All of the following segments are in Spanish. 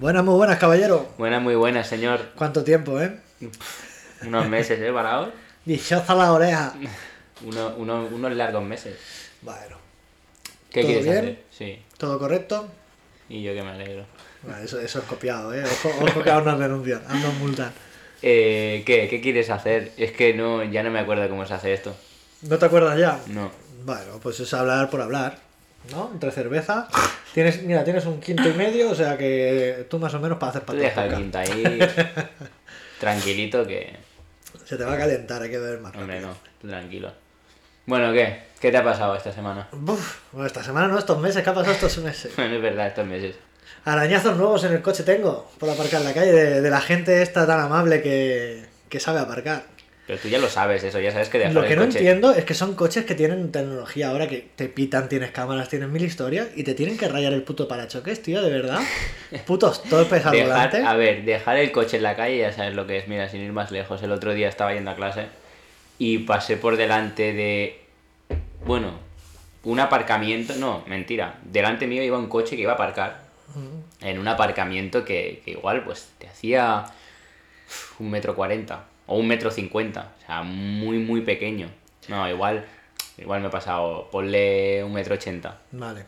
Buenas, muy buenas, caballero. Buenas, muy buenas, señor. ¿Cuánto tiempo, eh? Unos meses, ¿eh? Parados. Dichosa la oreja. Uno- uno- unos largos meses. Bueno, ¿Qué ¿Todo quieres bien? hacer? Sí. ¿todo correcto? Y yo que me alegro. Bueno, eso, eso es copiado, eh. Ojo, ojo que aún nos denuncian, aún nos multan. Eh, ¿qué? ¿Qué quieres hacer? Es que no, ya no me acuerdo cómo se hace esto. ¿No te acuerdas ya? No. Bueno, pues es hablar por hablar, ¿no? Entre cerveza. Tienes, mira, tienes un quinto y medio, o sea que tú más o menos para hacer para deja el quinta ahí. tranquilito que. Se te va a calentar, hay que beber más. Hombre, no. rápido. tú tranquilo. Bueno, ¿qué? ¿Qué te ha pasado esta semana? Uf, bueno, esta semana no, estos meses, ¿qué ha pasado estos meses? Bueno, es verdad, estos meses. Arañazos nuevos en el coche tengo, por aparcar en la calle, de, de la gente esta tan amable que, que sabe aparcar. Pero tú ya lo sabes, eso, ya sabes que dejar Lo que el no coche. entiendo es que son coches que tienen tecnología ahora que te pitan, tienes cámaras, tienes mil historias y te tienen que rayar el puto parachoques, tío, de verdad. Putos torpes al Dejar, a ver, dejar el coche en la calle ya sabes lo que es. Mira, sin ir más lejos, el otro día estaba yendo a clase y pasé por delante de. Bueno, un aparcamiento. No, mentira. Delante mío iba un coche que iba a aparcar en un aparcamiento que, que igual pues te hacía un metro cuarenta o un metro cincuenta. O sea, muy, muy pequeño. No, igual. Igual me he pasado. Ponle un metro ochenta. Vale.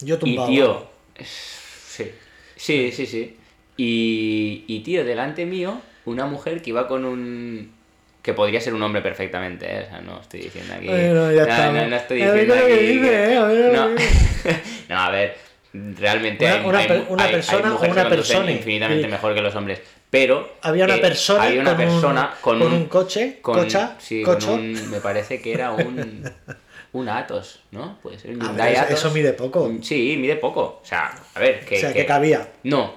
Yo Y tumbado. tío, sí, sí, sí, sí. Y, y tío, delante mío, una mujer que iba con un... Que podría ser un hombre perfectamente, ¿eh? O sea, no estoy diciendo aquí... Bueno, ya no, está. no, no estoy A ver diciendo lo que aquí... ¿eh? A ver no. a ver, realmente Una- hay, una hay- una hay- hay persona o mujeres una que persona. infinitamente mejor que los hombres. Pero... Había una eh, persona, había una con, persona un, con, con un coche, con- cocha, sí, cocho. con un... Me parece que era un... Un Atos, ¿no? Puede ser un A ver, Hyundai eso- Atos. eso mide poco. Sí, mide poco. O sea, a ver, que... o sea, que- que cabía. No,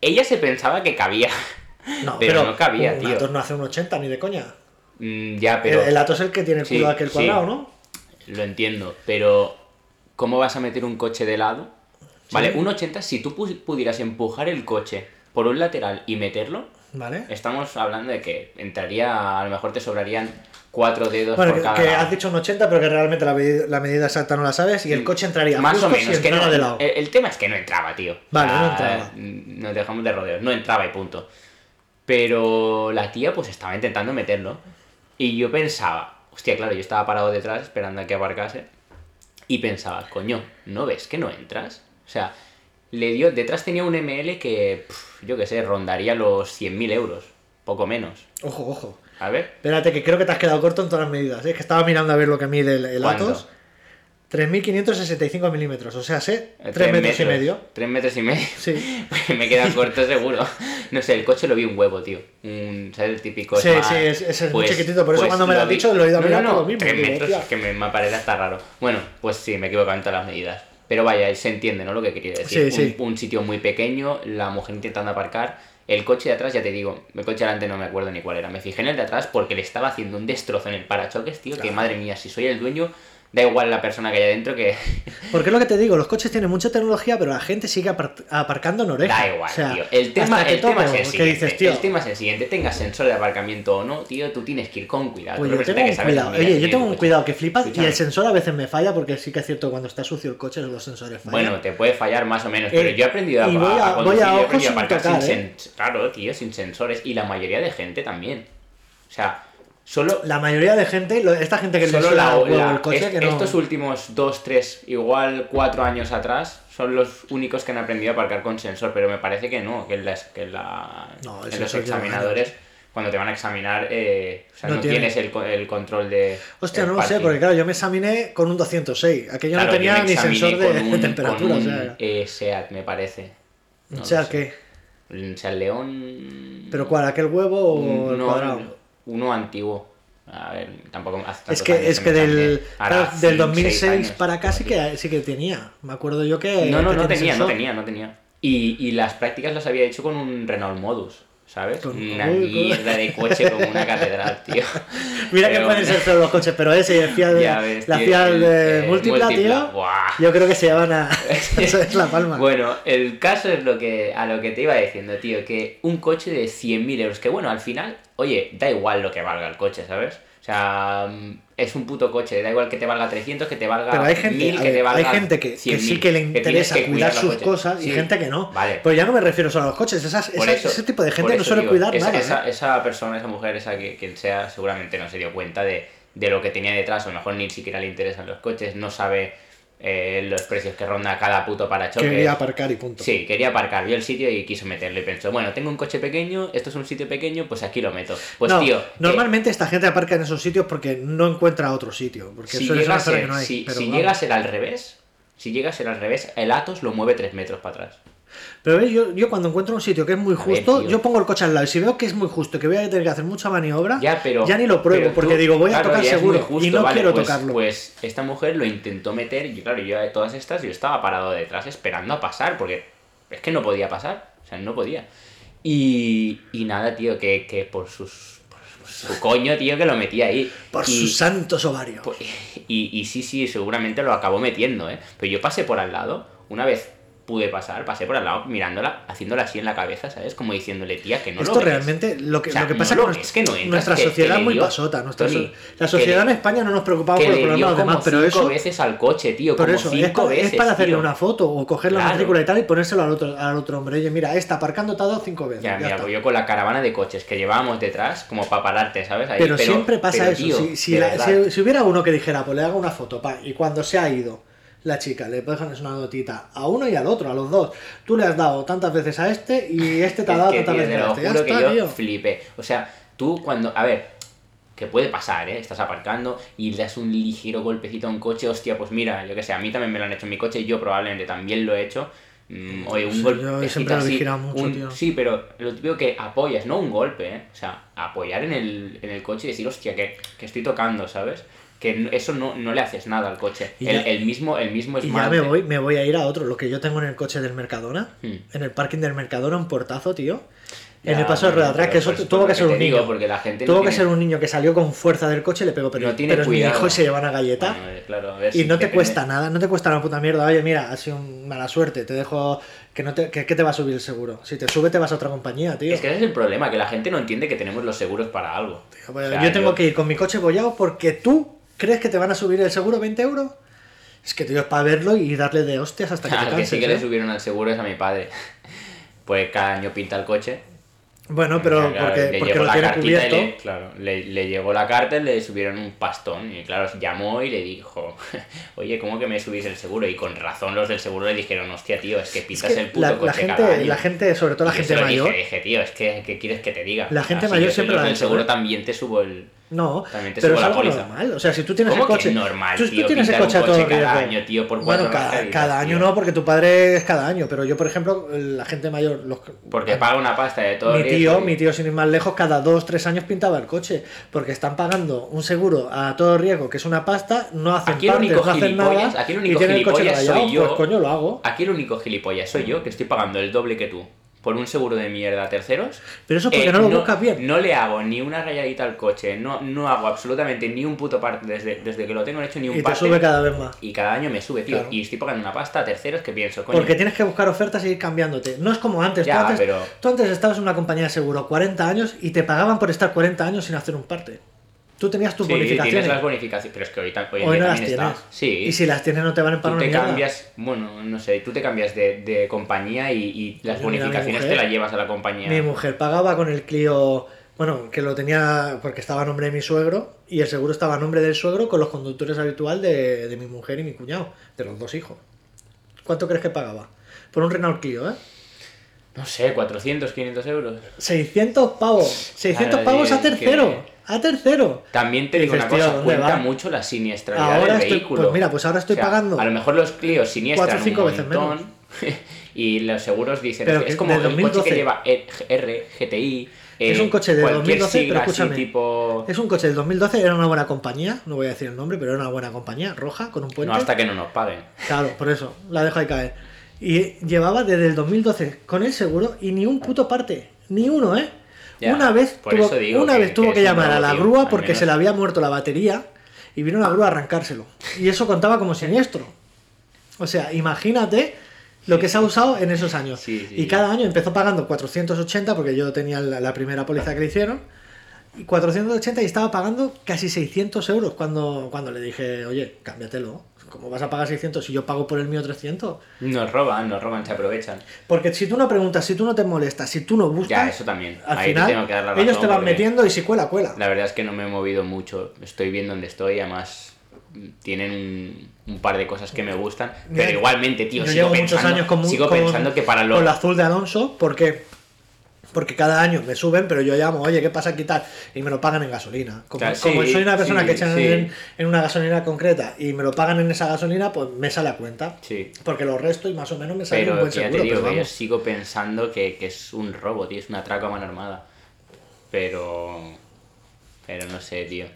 ella se pensaba que cabía. No, Pero pero, no cabía, un tío. Atos no hace un 80 ni de coña. Mm, ya, pero... El, el Atos es el que tiene el Sí, culo aquel sí. cuadrado, ¿no? Lo entiendo, pero ¿cómo vas a meter un coche de lado? Vale, un 80, si tú pu- pudieras empujar el coche por un lateral y meterlo, Vale. estamos hablando de que entraría, a lo mejor te sobrarían cuatro dedos Bueno, por que, cada que has dicho un 80, pero que realmente la, medida- la medida exacta no la sabes y el coche entraría Más justo o menos, si que no, entrara de lado. El, el tema es que no entraba, tío. Vale, no entraba. mm, Nos dejamos de rodeos, no entraba y punto. Pero la tía pues estaba intentando meterlo. Y yo pensaba, hostia, claro, yo estaba parado detrás esperando a que aparcase. Y pensaba, coño, ¿no ves que no entras? O sea, le dio, detrás tenía un ML que, yo qué sé, rondaría los 100.000 euros, poco menos. Ojo, ojo. A ver, Espérate, que creo que te has quedado corto en todas las medidas. ¿eh? Es que estaba mirando a ver lo que mide el, el. Atos. 3.565 milímetros, o sea, sé, eh, 3 metros, y medio. Tres metros y medio. Sí. me queda corto seguro. No sé, el coche lo vi un huevo, tío. Un, ¿Sabes? El típico. Sí, Smart. sí, es- es muy Pues- chiquitito, por eso pues cuando me lo has dicho lo he ido a mirar no, por no, lo mismo, Tres digo, metros, hostia. es que me, me parece hasta raro. Bueno, pues sí, me equivoco en todas las medidas. Pero vaya, se entiende, ¿no? Lo que quería decir. Sí, un, sí. un sitio muy pequeño, la mujer intentando aparcar. El coche de atrás, ya te digo, el coche de delante no me acuerdo ni cuál era. Me fijé en el de atrás porque le estaba haciendo un destrozo en el parachoques, tío. Que madre mía, si soy el dueño, da igual la persona que hay adentro que. Porque es lo que te digo, los coches tienen mucha tecnología, pero la gente sigue apar- aparcando en oreja. Da igual, O sea, tío. El tema, el tema es el ¿qué siguiente. dices, tío? El tema es el siguiente. Tengas sensor de aparcamiento o no, tío, tú tienes que ir con cuidado. Pues yo tengo un cuidado. Oye, yo tengo un cuidado que flipas y Escúchame. el sensor a veces me falla porque sí que es cierto cuando está sucio el coche los sensores fallan. Bueno, te puede fallar más o menos, Eh, pero yo he aprendido a, y voy a- a conducir, voy a yo he aprendido sin aparcar tocar, sin ¿eh? Claro, tío, sin sensores. Y la mayoría de gente también. O sea, solo la mayoría de gente, esta gente que le Solo la, la- el coche, que no... estos últimos dos, tres, igual cuatro años atrás, son los únicos que han aprendido a aparcar con sensor, pero me parece que no, que en, las- que en la- No, el en los examinadores, cuando te van a examinar, eh, o sea, No no, tiene. tienes el, el control de. Hostia, no lo sé, porque claro, yo me examiné con un 206. Aquello Claro, no tenía ni sensor de, con de un- temperatura, con o un, sea... eh, SEAT, me parece. No o sea, lo sé. que... El Seat León. ¿Pero cuál? ¿Aquel huevo o el cuadrado? Uno antiguo. A ver, tampoco hace Es que, es que del, claro, del cinco, seis 2006 años. para acá sí que, sí que tenía. Me acuerdo yo que... No, no, que no tenía, no tenía, no tenía. Y, y las prácticas las había hecho con un Renault Modus, ¿sabes? Una mierda de coche como una catedral, tío. Mira que Pero- pueden ser feos los coches, pero ese y el Fiat de, ves, la Fiat el, de eh, múltipla, múltipla, tío. buah. Yo creo que se llevan a... Eso es la palma. Bueno, el caso es lo que a lo que te iba diciendo, tío, que un coche de 100.000 euros, que bueno, al final, oye, da igual lo que valga el coche, ¿sabes? O sea, mm, es un puto coche, da igual que te valga 300, que te valga Pero hay gente, 1000, a que te valga hay gente que, que 100.000, sí que le interesa que cuidar sus coches. cosas y gente que no. Vale. Pero ya no me refiero solo a los coches, esas- Por esa- eso- ese tipo de gente no suele digo, cuidar esa, nada. Esa, ¿eh? esa persona, esa mujer, esa que, quien sea, seguramente no se dio cuenta de, de lo que tenía detrás, o a lo mejor ni siquiera le interesan los coches, no sabe eh, los precios que ronda cada puto parachoques. Quería aparcar y punto. Sí, quería aparcar, vio el sitio y quiso meterlo y pensó, bueno, tengo un coche pequeño, esto es un sitio pequeño, pues aquí lo meto. Pues No, tío, eh, normalmente esta gente aparca en esos sitios porque no encuentra otro sitio. Porque si, llega una que no hay. si, pero si vamos. llega a ser al revés, si llega a ser al revés, el Atos lo mueve 3 metros para atrás. Pero ves, yo, yo cuando encuentro un sitio que es muy ver, justo, tío. yo pongo el coche al lado. Y si veo que es muy justo, que voy a tener que hacer mucha maniobra, Ya, pero. ni lo pruebo. porque digo, voy a claro, tocar ya es seguro. justo, y no vale, quiero pues- tocarlo. Pues esta mujer lo intentó meter, y claro, yo de todas estas yo estaba parado detrás esperando a pasar, porque es que no podía pasar. O sea, no podía. Y, y nada, tío, que, que por sus. su coño, tío, que lo metía ahí. Por y, sus santos ovarios. pues, y, y sí, sí, seguramente lo acabó metiendo, ¿eh? Pero yo pasé por al lado, una vez pude pasar, pasé por al lado mirándola, haciéndola así en la cabeza, ¿sabes? Como diciéndole, tía, que no Esto lo ves. realmente, lo que, O sea, lo que no pasa ves, que no entras, nuestra que- sociedad es muy pasota. Nuestra Tony, so- la sociedad en España no nos preocupamos que por el le problema de los demás, pero eso, veces al coche, tío, pero como eso es, cinco pa- veces, es para hacerle tío. una foto o coger la Claro. matrícula y tal y ponérselo al otro, al otro hombre. Oye, mira, esta aparcando te ha dado cinco veces. Ya, ya mira, pues yo con la caravana de coches que llevábamos detrás, como para pararte, ¿sabes? Ahí, pero, siempre pasa pero, eso. tío, si, si de la- verdad. si- si hubiera uno que dijera, pues le hago una foto, pa, y cuando se ha ido la chica, le dejas una notita a uno y al otro, a los dos. Tú le has dado tantas veces a este y este te ha Es dado que, tantas tío, veces te a lo este. Ya que está, yo tío. flipé. O sea, tú cuando. A ver, que puede pasar, ¿eh? Estás aparcando y le das un ligero golpecito a un coche, hostia, pues mira, yo que sé, a mí también me lo han hecho en mi coche, yo probablemente también lo he hecho. Mm, oye, un Sí, golpe. siempre lo he vigilado mucho, tío. Sí, pero lo típico que apoyas, no un golpe, ¿eh? O sea, apoyar en el, en el coche y decir, hostia, que, que estoy tocando, ¿sabes? Que eso no, no le haces nada al coche. El, el mismo, el mismo Y ya me voy, me voy a ir a otro. Lo que yo tengo en el coche del Mercadona, Hmm. en el parking del Mercadona, un portazo, tío. en el paso de rueda atrás, que eso pues, tuvo por que ser un niño. porque la gente no tuvo que tiene- ser un niño que salió con fuerza del coche y le pegó, pero, No tiene pero es mi cuidado. hijo y se lleva una galleta. Bueno, eh, claro, a ver Y si no te depende- cuesta nada, no te cuesta una puta mierda. Oye, mira, ha sido mala suerte, te dejo. Que, no te, que, que te va a subir el seguro. Si te sube, te vas a otra compañía, tío. Es que ese es el problema, que la gente no entiende que tenemos los seguros para algo. Tío, pues, O sea, yo tengo que ir con mi coche bollado porque tú crees que te van a subir el seguro 20 euros. Es que, tío, es para verlo y darle de hostias hasta que te Al que canses. sí que le ¿eh? subieron al seguro es a mi padre. Pues cada año pinta el coche. Bueno, pero Claro, porque, le porque lo la tiene cartita y cubierto. le, claro, le, le llegó la carta y le subieron un pastón. Y claro, llamó y le dijo, oye, ¿cómo que me subís el seguro? Y con razón los del seguro le dijeron, hostia, tío, es que Es pintas que el puto la, la coche cada gente, año. la gente, sobre todo la Y gente mayor. Dije, dije, tío, es que, ¿qué quieres que te diga? La gente mayor yo soy siempre los del seguro también te subo el... No, También te pero es la algo póliza. normal. O sea, si tú tienes ¿Cómo el que coche. normal, tú, tú tío? tienes el un coche a todo coche cada riesgo. año, tío, por bueno, cada, cada año tío. no, porque tu padre es cada año. Pero yo, por ejemplo, la gente mayor. Los, Porque paga una pasta de todo mi riesgo tío, y- mi tío, sin ir más lejos, cada dos, tres años pintaba el coche. Porque están pagando un seguro a todo riesgo, que es una pasta, no hacen Aquí el partes, único no hacen nada. aquí el y único tienen el coche rayado, soy yo. Pues coño, lo hago. Aquí el único gilipollas soy yo que estoy pagando el doble que tú por un seguro de mierda a terceros. Pero eso porque Eh, no lo buscas bien. No le hago ni una rayadita al coche, no, no hago absolutamente ni un puto parte desde, desde que lo tengo hecho ni un Y te parte. sube cada vez más. Y cada año me sube, tío. Claro. Y estoy pagando una pasta a terceros que pienso, coño. Porque tienes que buscar ofertas y ir cambiándote. No es como antes. Ya, tú, antes pero- tú antes estabas en una compañía de seguro 40 años y te pagaban por estar 40 años sin hacer un parte. Tú tenías tus Sí, bonificaciones. tienes las bonificaciones, pero es que hoy, ta- hoy en Hoy día no las tienes. está. Sí. Y si las tienes no te van a Tú pagar te mierda. cambias, bueno, no sé, tú te cambias de, de compañía y, y las Yo, bonificaciones mujer- te las llevas a la compañía. Mi mujer pagaba con el Clio, bueno, que lo tenía porque estaba a nombre de mi suegro y el seguro estaba a nombre del suegro con los conductores habitual de, de mi mujer y mi cuñado, de los dos hijos. ¿Cuánto crees que pagaba? Por un Renault Clio, ¿eh? No sé, 400, 500 euros. 600 pavos. 600 Claro, pavos tío, a tercero. que- A tercero. También te digo dices, una cosa, ¿dónde cuenta va? mucho la siniestralidad Ahora del estoy- vehículo. pues mira, pues ahora estoy O sea, pagando A lo mejor los Clios siniestran cuatro cinco un veces montón y los seguros dicen Pero es, que es como el coche 2012. que lleva E- R, GTI. Es eh, un coche de cualquier 2012, pero escúchame. tipo... Es un coche del 2012, era una buena compañía, no voy a decir el nombre, pero era una buena compañía, roja, con un puente. No hasta que no nos paguen. Claro, por eso, la dejo ahí caer. Y llevaba desde el 2012 con el seguro y ni un puto parte, ni uno, ¿eh? Ya, una vez tuvo, una que- vez tuvo que llamar a la tío, grúa porque se le había muerto la batería y vino la grúa a arrancárselo. Y eso contaba como siniestro. O sea, imagínate lo que se ha usado en esos años. Sí, sí, y cada año empezó pagando 480 porque yo tenía la, la primera póliza que le hicieron. y 480 y estaba pagando casi 600 euros cuando, cuando le dije, oye, cámbiatelo. ¿Cómo vas a pagar 600 si yo pago por el mío 300? Nos roban, nos roban, se aprovechan. Porque si tú no preguntas, si tú no te molestas, si tú no buscas, Ya, eso también. al Ahí te final tengo que dar la ellos razón te van metiendo y si cuela, cuela. La verdad es que no me he movido mucho. Estoy bien donde estoy, además tienen un, un par de cosas que me gustan. Pero igualmente, tío, Yo sigo, llevo muchos pensando, años con, sigo con- pensando que para los... con la azul de Alonso, porque porque cada año me suben, pero yo llamo, oye, ¿qué pasa aquí tal? Y me lo pagan en gasolina. Como, Claro, como sí, soy una persona sí, que echan sí. en, en una gasolina concreta y me lo pagan en esa gasolina, pues me sale a cuenta. Sí. Porque lo resto y más o menos me sale un Pero buen ya seguro. te digo pero que yo vamos. sigo pensando que, que es un robo, tío, es una atraco a mano armada. Pero... Pero no sé, tío.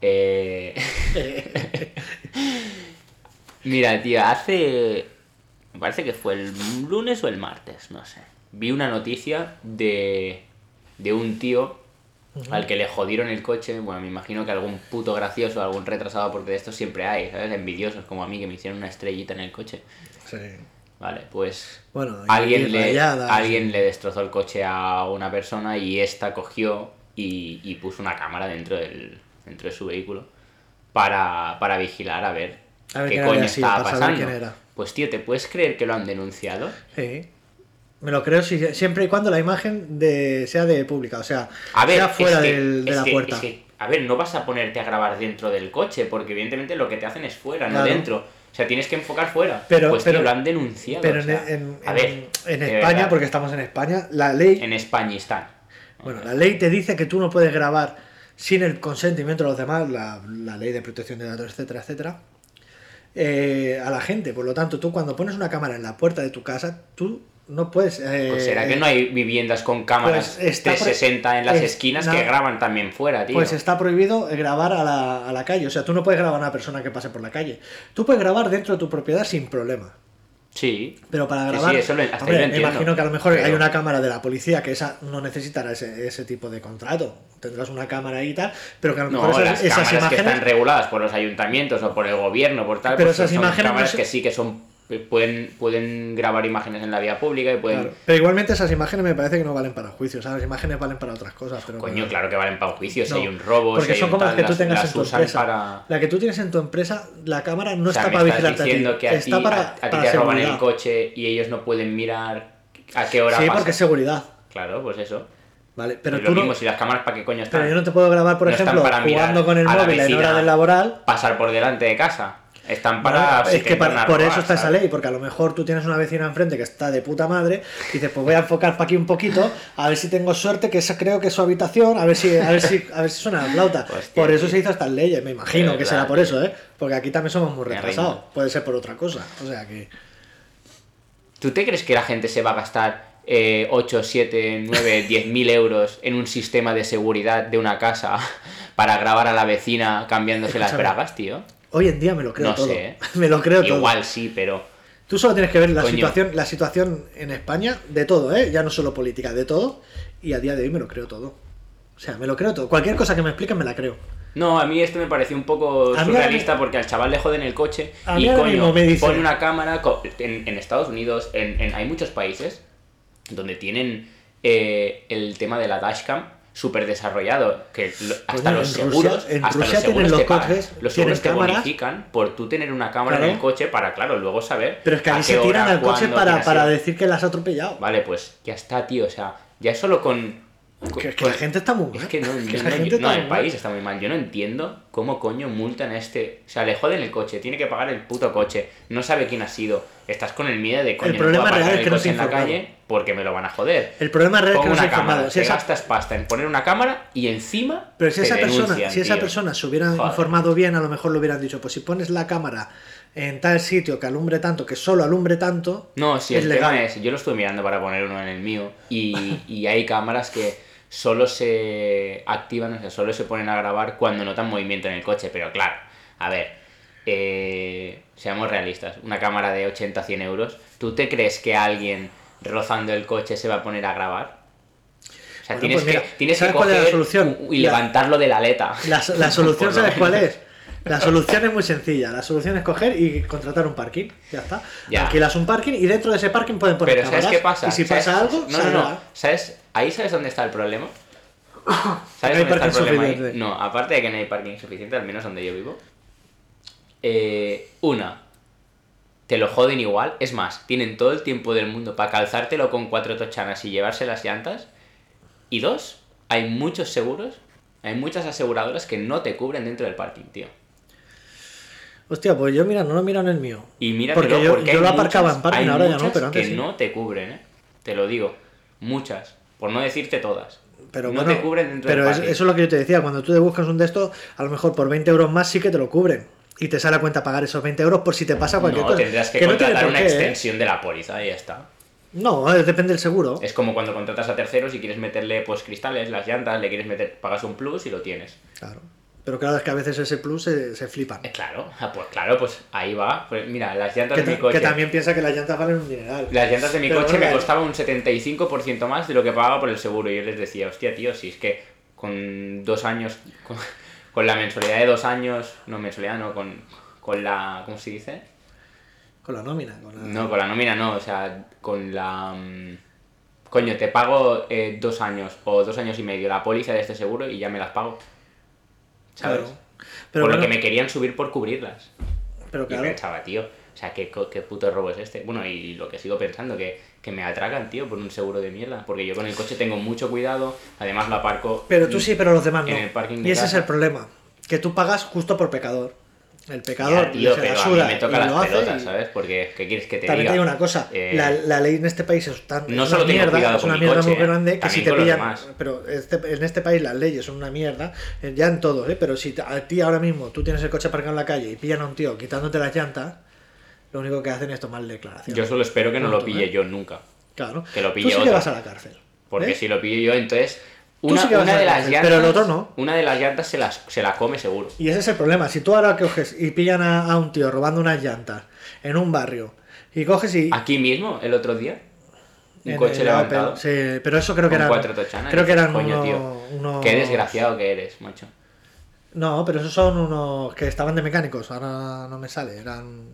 Eh... Mira, tío, hace... Me parece que fue el lunes o el martes, no sé. Vi una noticia de, de un tío al que le jodieron el coche. Bueno, me imagino que algún puto gracioso, algún retrasado, porque de estos siempre hay, ¿sabes? Envidiosos como a mí que me hicieron una estrellita en el coche. Sí. Vale, pues Bueno, alguien, le, alguien le destrozó el coche a una persona y esta cogió y, y puso una cámara dentro, del, dentro de su vehículo para, para vigilar a ver, A ver qué quién coño estaba pasando. Pues tío, ¿te puedes creer que lo han denunciado? Sí. Me lo creo si- siempre y cuando la imagen de, sea de pública, o sea, A ver, sea fuera es que- del- de es la que- puerta. es que, a ver, no vas a ponerte a grabar dentro del coche, porque evidentemente lo que te hacen es fuera, no dentro. O sea, tienes que enfocar fuera. Pero- pues pero- tío, lo han denunciado. Pero o en, sea, en- a ver, en España, verdad, porque estamos en España, la ley, en España están. bueno, la ley te dice que tú no puedes grabar sin el consentimiento de los demás, la, la ley de protección de datos, etcétera, etcétera, eh, a la gente. Por lo tanto, tú cuando pones una cámara en la puerta de tu casa, tú no puedes... eh, Pues será que no hay viviendas con cámaras pues está pro- 360 en las es- esquinas no. que graban también fuera, tío. Pues está prohibido grabar a la, a la calle. O sea, tú no puedes grabar a una persona que pase por la calle. Tú puedes grabar dentro de tu propiedad sin problema. Sí. Pero para grabar, sí, eso lo- hasta hombre, me imagino que a lo mejor hay una cámara de la policía que esa no necesitará ese, ese tipo de contrato. Tendrás una cámara ahí y tal, pero que a lo mejor No, esas, las esas cámaras que están reguladas por los ayuntamientos o por el gobierno, por tal, Pero pues esas son imágenes no cámaras se- que sí que son pueden pueden grabar imágenes en la vía pública y pueden Claro. Pero igualmente esas imágenes me parece que no valen para juicios. ¿sabes? Las imágenes valen para otras cosas. Pero Coño, para- claro que valen para un juicio, si No, hay un robo, Porque si hay son un como las tal, que tú tengas las en tu empresa. para... La que tú tienes en tu empresa, la cámara no O sea, está para vigilarte a ti. diciendo que a está ti, para, a- a ti para te roban el coche y ellos no pueden mirar a qué hora Sí, pasa. porque es seguridad. Claro, pues eso. Vale, pero tú lo no... mismo, si las cámaras para qué coño están. Pero yo no te puedo grabar, por No ejemplo, jugando con el móvil en hora del laboral. pasar por delante de casa. Están para... Si es que para- por robar, eso está esa ley, porque a lo mejor tú tienes una vecina enfrente que está de puta madre y dices, pues voy a enfocar para aquí un poquito, a ver si tengo suerte, que esa creo que es su habitación, a ver si, a ver si, a ver si suena la flauta. Por eso tío. se hizo estas leyes, me imagino que será por tío. eso, ¿eh? Porque aquí también somos muy retrasados. Puede ser por otra cosa. O sea que. ¿Tú te crees que la gente se va a gastar eh, 8, 7, 9, 10 mil euros en un sistema de seguridad de una casa para grabar a la vecina cambiándose las bragas, tío? Hoy en día me lo creo No todo. sé, ¿eh? me lo creo todo. Igual sí, pero... Tú solo tienes que ver la Coño. situación, la situación en España de todo, ¿eh? Ya no solo política, de todo. Y a día de hoy me lo creo todo. O sea, me lo creo todo. Cualquier cosa que me expliquen me la creo. No, a mí esto me pareció un poco A mí surrealista porque al chaval le joden el coche A y ahora coño, mismo me dice- pone una cámara en, en Estados Unidos, en, en- hay muchos países donde tienen eh, el tema de la dashcam súper desarrollado, que lo- hasta los en seguros, Rusia- en hasta Rusia los tienen seguros los te pagan. coches, los seguros te cámaras. bonifican por tú tener una cámara en el coche para, claro, luego saber Pero es que ahí se tiran hora, al coche para, para decir que la has atropellado. Vale, pues ya está, tío, o sea, ya solo con... Que, que con- la gente está muy mal. es que no, Que yo la no- gente yo- está no, muy el mal. país está muy mal. Yo no entiendo cómo coño multan a este. O sea, le joden el coche, tiene que pagar el puto coche, no sabe quién ha sido. Estás con el miedo de coño, El no puedo problema aparcar real es el que no coche en la calle porque me lo van a joder. El problema real es que no se informado. Si te esa- gastas pasta en poner una cámara y encima. Pero si te esa persona, si esa persona se hubiera Joder. informado bien, a lo mejor le hubieran dicho, pues si pones la cámara en tal sitio que alumbre tanto, que solo alumbre tanto, No, sí, es el legal. tema es, yo lo estuve mirando para poner uno en el mío y, y hay cámaras que solo se activan, o sea, solo se ponen a grabar cuando notan movimiento en el coche, pero claro, a ver, eh, seamos realistas, una cámara de 80-100 euros, ¿tú te crees que alguien rozando el coche se va a poner a grabar? O sea, Bueno, tienes, pues mira, que, tienes que ¿sabes cuál es la coger solución? y La- levantarlo de la aleta. La, la solución, ¿sabes cuál es? La solución es muy sencilla. La solución es coger y contratar un parking. Ya está. Ya. Alquilas un parking y dentro de ese parking pueden poner Pero ¿sabes cámaras. qué pasa? Y si ¿Sabes? pasa algo, No, no, saldrá. no. ¿Sabes? Ahí sabes dónde está el problema. ¿Sabes No hay dónde está el problema ahí? No, aparte de que no hay parking suficiente, al menos donde yo vivo. eh, una, te lo joden igual. Es más, tienen todo el tiempo del mundo para calzártelo con cuatro tochanas y llevarse las llantas. Y dos, hay muchos seguros, hay muchas aseguradoras que no te cubren dentro del parking, tío. Hostia, pues yo mira, no lo miran el mío. Y mira Porque que yo- porque yo lo aparcaba en parking, ahora ya no, pero antes que sí. no te cubren, ¿eh? Te lo digo. Muchas. Por no decirte todas. Pero no bueno, te cubren dentro pero del es- eso es lo que yo te decía, cuando tú te buscas un de estos, a lo mejor por 20 euros más sí que te lo cubren. Y te sale a cuenta pagar esos 20 euros por si te pasa cualquier no, cosa. tendrás que, no contratar una qué, ¿eh? extensión de la póliza y ya está. No, eh, depende del seguro. Es como cuando contratas a terceros y quieres meterle pues cristales, las llantas, le quieres meter, pagas un plus y lo tienes. Claro. Pero claro, es que a veces ese plus se, se flipan. Eh, claro, ah, pues claro, pues ahí va. Pues mira, las llantas Que, de mi coche. que también piensa que las llantas valen un dineral. Las llantas de mi Pero coche me costaban un 75% más de lo que pagaba por el seguro. Y yo les decía, hostia, tío, si es que con dos años, con, con la mensualidad de dos años, no mensualidad, no, con, con la, ¿cómo se dice? Con la nómina. Con la... No, con la nómina no, o sea, con la... mm, Coño, te pago eh, dos años o dos años y medio la póliza de este seguro y ya me las pago. ¿Sabes? Claro. Pero por lo que me querían subir por cubrirlas. pero Y claro. pensaba, tío, o sea, ¿qué, qué puto robo es este? Bueno, y lo que sigo pensando, que, que me atracan, tío, por un seguro de mierda. Porque yo con el coche tengo mucho cuidado, además lo aparco. Pero tú sí, pero los demás no. en el parking de Y ese es el problema. Que tú pagas justo por pecador. El Ya, pecador tío, se la pero a mí me toca las pelotas, y- ¿sabes? Porque, ¿qué quieres que te También diga? te digo una cosa, Eh, la, la ley en este país es tan no solo tengo mierda, es una mi mierda coche, muy grande que también si te pillan, pero este- en este país las leyes son una mierda, eh, ya en todo, ¿eh? pero si a ti ahora mismo tú tienes el coche aparcado en la calle y pillan a un tío quitándote las llantas, lo único que hacen es tomar declaración. Yo solo espero que no lo pille ¿eh? yo nunca. claro. que lo tú pille sí que otro. vas a la cárcel. Porque si lo pillo yo, entonces. Una, sí de la las pero el otro no. Una de las llantas se, las, se la come seguro. Y ese es el problema. Si tú ahora coges y pillan a, a un tío robando unas llantas en un barrio y coges y... Aquí mismo, el otro día. Un en coche el levantado. Sí, pero eso creo que eran... cuatro tochanas. Creo que eran Coño, tío. unos- Qué desgraciado que eres, macho. No, pero esos son unos que estaban de mecánicos, ahora no me sale, eran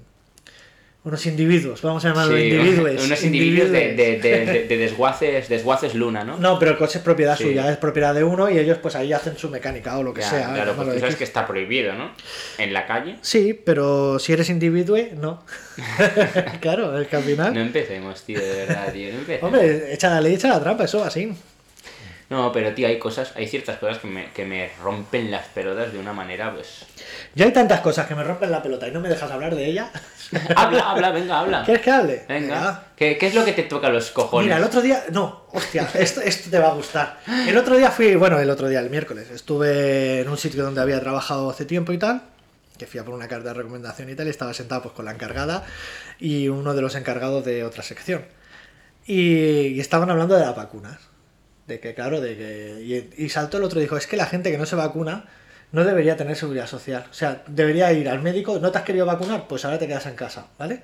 unos individuos, vamos a llamarlos Sí, individuos. unos individuos de, de, de, de- de desguaces, desguaces luna, ¿no? No, pero el coche es propiedad Sí. suya, es propiedad de uno y ellos pues ahí hacen su mecánica o lo que Ya, sea. claro, pues tú sabes que está prohibido, ¿no? En la calle. Sí, pero si eres individuo, no. claro, es que al final... No empecemos, tío, de verdad, tío. No empecemos. Hombre, echa la ley, echa la trampa, eso así. No, pero tío, hay cosas, hay ciertas cosas que me, que me rompen las pelotas de una manera, pues. Ya hay tantas cosas que me rompen la pelota y no me dejas hablar de ella. habla, habla, venga, habla. ¿Quieres que hable? Venga. ¿Qué, qué es lo que te toca los cojones? Mira, el otro día, no, hostia, esto, esto te va a gustar. El otro día fui, bueno, el otro día, el miércoles, estuve en un sitio donde había trabajado hace tiempo y tal, que fui a por una carta de recomendación y tal, y estaba sentado pues con la encargada y uno de los encargados de otra sección. Y, y estaban hablando de las vacunas. De que, claro, de que. Y, y saltó el otro y dijo: Es que la gente que no se vacuna no debería tener seguridad social. O sea, debería ir al médico, no te has querido vacunar, pues ahora te quedas en casa, ¿vale?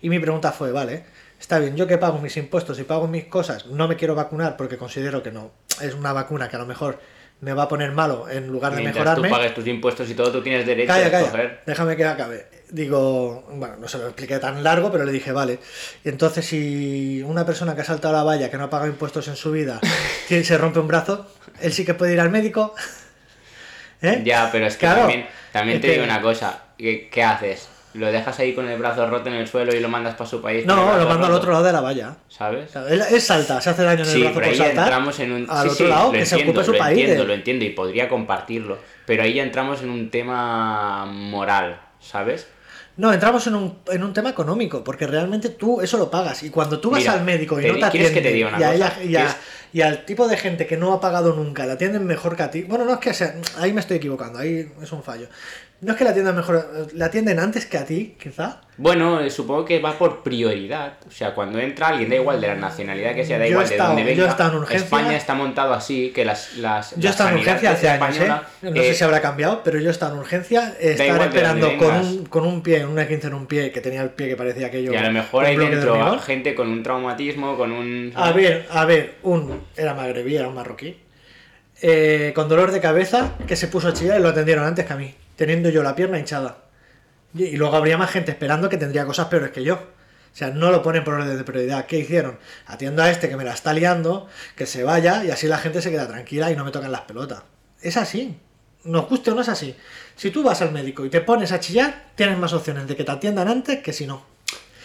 Y mi pregunta fue: Vale, está bien, yo que pago mis impuestos y pago mis cosas, no me quiero vacunar porque considero que no es una vacuna que a lo mejor me va a poner malo en lugar de Mientras mejorarme. tú pagues tus impuestos y todo, tú tienes derecho Calla, a calla, escoger. déjame que acabe. Digo, bueno, no se lo expliqué tan largo, pero le dije, vale. Y entonces, si una persona que ha saltado la valla, que no ha pagado impuestos en su vida, tiene- se rompe un brazo, él sí que puede ir al médico. ¿Eh? Ya, pero es que Claro, también, también es te que- digo una cosa. ¿Qué, qué haces? ¿Lo dejas ahí con el brazo roto en el suelo y lo mandas para su país? No, lo mando al otro lado de la valla. ¿Sabes? Él, él salta, se hace daño en el Sí, brazo pero por ahí ya saltar. entramos en un... Al sí, otro sí, lado, lo que se ocupe su lo país. entiendo, de- lo entiendo y podría compartirlo. Pero ahí ya entramos en un tema moral, ¿sabes? No, entramos en un, en un tema económico, porque realmente tú eso lo pagas. Y cuando tú vas Mira, al médico y te no te ¿quieres que te atienden, diga una y, a ella- y a- ¿Quieres- y al tipo de gente que no ha pagado nunca, la atienden mejor que a ti. Bueno, no es que sea. Ahí me estoy equivocando, ahí es un fallo. No es que la atiendan mejor, la atienden antes que a ti, quizá. Bueno, eh, supongo que va por prioridad. O sea, cuando entra alguien, da igual de la nacionalidad que sea, da Yo igual estado- de dónde yo he venga. estado en urgencia. España está montado así que las. las Yo estaba en urgencia hace años, española, ¿eh? No eh, sé si habrá cambiado, pero yo estaba en urgencia, de esperando con un, con un pie, una 15 en un pie, que tenía el pie que parecía aquello. Y a lo mejor hay de dentro gente con un traumatismo, con un. A ver, a ver, un era magrebí, era un marroquí, eh, con dolor de cabeza, que se puso a chillar y lo atendieron antes que a mí, teniendo yo la pierna hinchada. Y, luego habría más gente esperando que tendría cosas peores que yo. O sea, no lo ponen por orden de prioridad. ¿Qué hicieron? Atiendo a este que me la está liando, que se vaya y así la gente se queda tranquila y no me tocan las pelotas. Es así. Nos guste o no es así. Si tú vas al médico y te pones a chillar, tienes más opciones de que te atiendan antes que si no.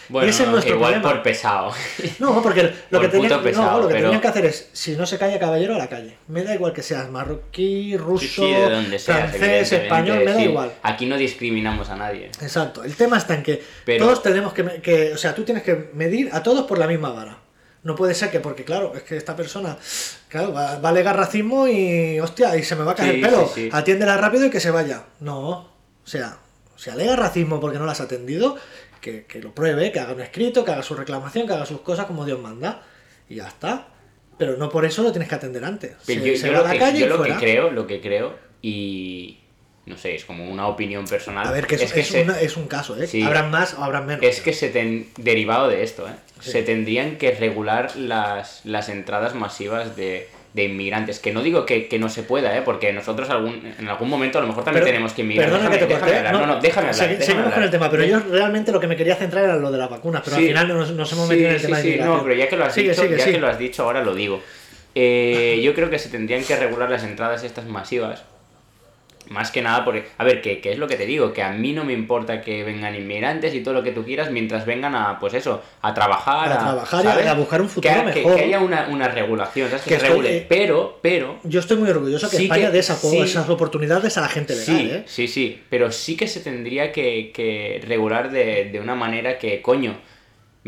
Bueno, Ese es nuestro igual problema. por pesado. No, porque lo Por que, tenían, puto pesado, no, lo que pero- tenían que hacer es, si no se calla caballero, a la calle. Me da igual que seas marroquí, ruso, Sí, sí, de donde seas, francés, español, me da sí. igual. Aquí no discriminamos a nadie. Exacto. El tema está en que Pero- todos tenemos que, que, o sea, tú tienes que medir a todos por la misma vara. No puede ser que, porque claro, es que esta persona, claro, va, va a alegar racismo y, hostia, y se me va a caer el pelo. Atiéndela rápido y que se vaya. No, o sea, si alega racismo porque no la has atendido, que, que lo pruebe, que haga un escrito, que haga su reclamación, que haga sus cosas como Dios manda. Y ya está. Pero no por eso lo tienes que atender antes. Pero se yo, se lo, la que, calle yo y lo que creo, lo que creo, y no sé, es como una opinión personal. A ver, que es, es que es se- una- es un caso, ¿eh? Sí. Habrán más o habrán menos. Es que se ten- derivado de esto, ¿eh? Sí. se tendrían que regular las, las entradas masivas de, de inmigrantes. Que no digo que, que no se pueda, ¿eh? porque nosotros algún, en algún momento a lo mejor también Pero- tenemos que inmigrar. Perdona Déjame- que te déjame hablar. No, no, déjame hablar. segui- déjame seguimos con hablar. el tema, pero yo realmente lo que me quería centrar era lo de las vacunas, pero Sí. al final nos, nos hemos Sí, metido en el tema sí, de. No, pero ya que lo has Sigue, dicho, sigue, ya sí. que lo has dicho, ahora lo digo. Eh, yo creo que se tendrían que regular las entradas estas masivas. Más que nada porque, a ver, que, que es lo que te digo, que a mí no me importa que vengan inmigrantes y todo lo que tú quieras mientras vengan a, pues eso, a trabajar. A trabajar y a- ¿sabes? a buscar un futuro que, mejor. Que, haya una, una regulación, ¿sabes? Que, se regule. eh, Pero, pero, Yo estoy muy orgulloso que Sí España dé esa- sí. esas oportunidades a la gente legal, Sí, ¿eh? sí, sí, pero sí que se tendría que, que regular de, de una manera que, coño,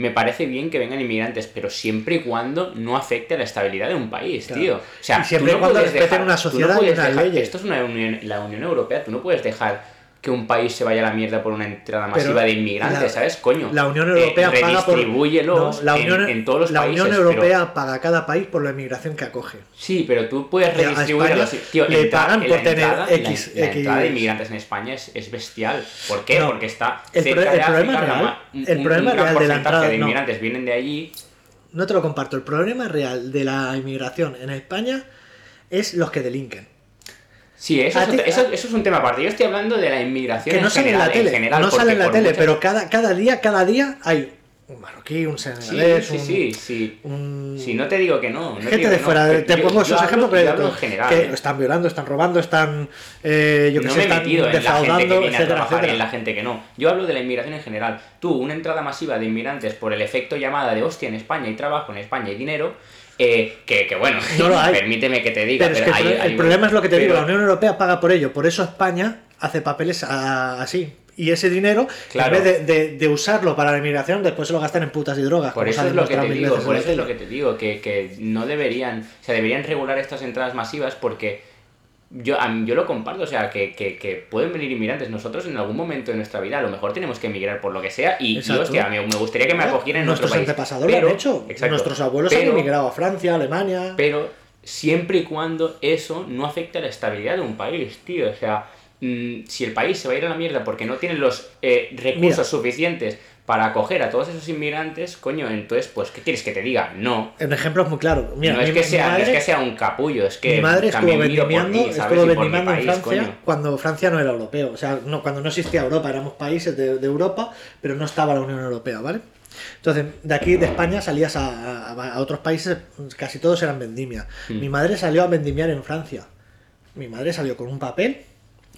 me parece bien que vengan inmigrantes, pero siempre y cuando no afecte a la estabilidad de un país, Claro. tío. O sea, Y siempre y no cuando respeten una tú no sociedad y unas dejar- leyes. Esto es una unión, la Unión Europea, tú no puedes dejar que un país se vaya a la mierda por una entrada Pero masiva de inmigrantes, la- ¿sabes? Coño. La Unión eh, Europea paga por. No, la Unión, en, en todos los la países. Unión pero- Europea paga a cada país por la inmigración que acoge. Sí, pero tú puedes redistribuir a los... Tío, le entra- pagan la por tener entrada- la- X- La, entrada de X. inmigrantes en España es, es bestial. ¿Por qué? No. Porque está El cerca pro- de problema África, la real- un- el problema un gran real de la entrada, de no. inmigrantes vienen de allí. No te lo comparto. El problema real de la inmigración en España es los que delinquen. Sí, eso A es, eso, eso es un tema aparte. Yo estoy hablando de la inmigración Que en sale en general, la tele. general, no sale en la tele, muchas- pero cada, cada día, cada día hay un marroquí, un senegalés, sí, un, sí, sí. un- Sí, no te digo que no. no te gente de no, fuera. pero te yo- pongo esos ejemplos hablo en general, que ¿eh? están violando, están robando, están. eh, yo que no sé, me he están metido en la gente que viene a etcétera, trabajar y en la gente que no. Yo hablo de la inmigración en general. Tú, una entrada masiva de inmigrantes por el efecto llamada de hostia en España hay trabajo, en España hay dinero, eh, que, que bueno, No lo hay. permíteme que te diga. Pero es que el, hay- pro- hay- el problema es lo que te digo, pero- la Unión Europea paga por ello, por eso España hace papeles a- así. Y ese dinero, Claro. en vez de, de- de usarlo para la inmigración, después se lo gastan en putas y drogas. Por eso es lo que te digo, por eso es lo que te digo, que, que no deberían, o sea, deberían regular estas entradas masivas porque yo, yo lo comparto, o sea, que, que, que pueden venir inmigrantes. Nosotros en algún momento de nuestra vida a lo mejor tenemos que emigrar por lo que sea y, y, hostia, me, me gustaría que me acogieran en Nuestros otro país. antepasados Pero- lo han hecho. exacto, Nuestros abuelos han emigrado a Francia, a Alemania. Pero siempre y cuando eso no afecte a la estabilidad de un país, tío. O sea, mm, si el país se va a ir a la mierda porque no tiene los eh, recursos Mira. suficientes para acoger a todos esos inmigrantes, coño, entonces, pues, ¿qué quieres que te diga? No. Un ejemplo es muy claro. Mira, no, es mi- que sea, no es madre- que sea un capullo, es que mi madre estuvo también miro por vendimiando, mí, ¿sabes? estuvo Y por mi vendimiando en Francia coño. cuando Francia no era europeo. O sea, no, cuando no existía Europa, éramos países de, de Europa, pero no estaba la Unión Europea, ¿vale? Entonces, de aquí, de España, salías a, a- a otros países, casi todos eran vendimia. Hmm. Mi madre salió a vendimiar en Francia. Mi madre salió con un papel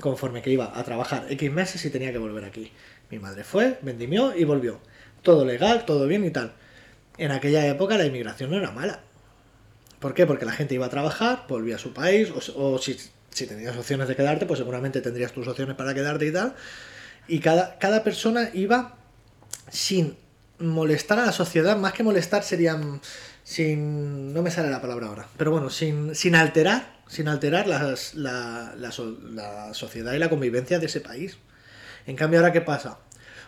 conforme que iba a trabajar X meses y tenía que volver aquí. Mi madre fue, vendimió y volvió. Todo legal, todo bien y tal. En aquella época la inmigración no era mala. ¿Por qué? Porque la gente iba a trabajar, volvía a su país, o, o si, si tenías opciones de quedarte, pues seguramente tendrías tus opciones para quedarte y tal. Y cada, cada persona iba sin molestar a la sociedad, más que molestar serían sin... no me sale la palabra ahora, pero bueno, sin, sin alterar, sin alterar las- la, la la sociedad y la convivencia de ese país. En cambio, ahora qué pasa?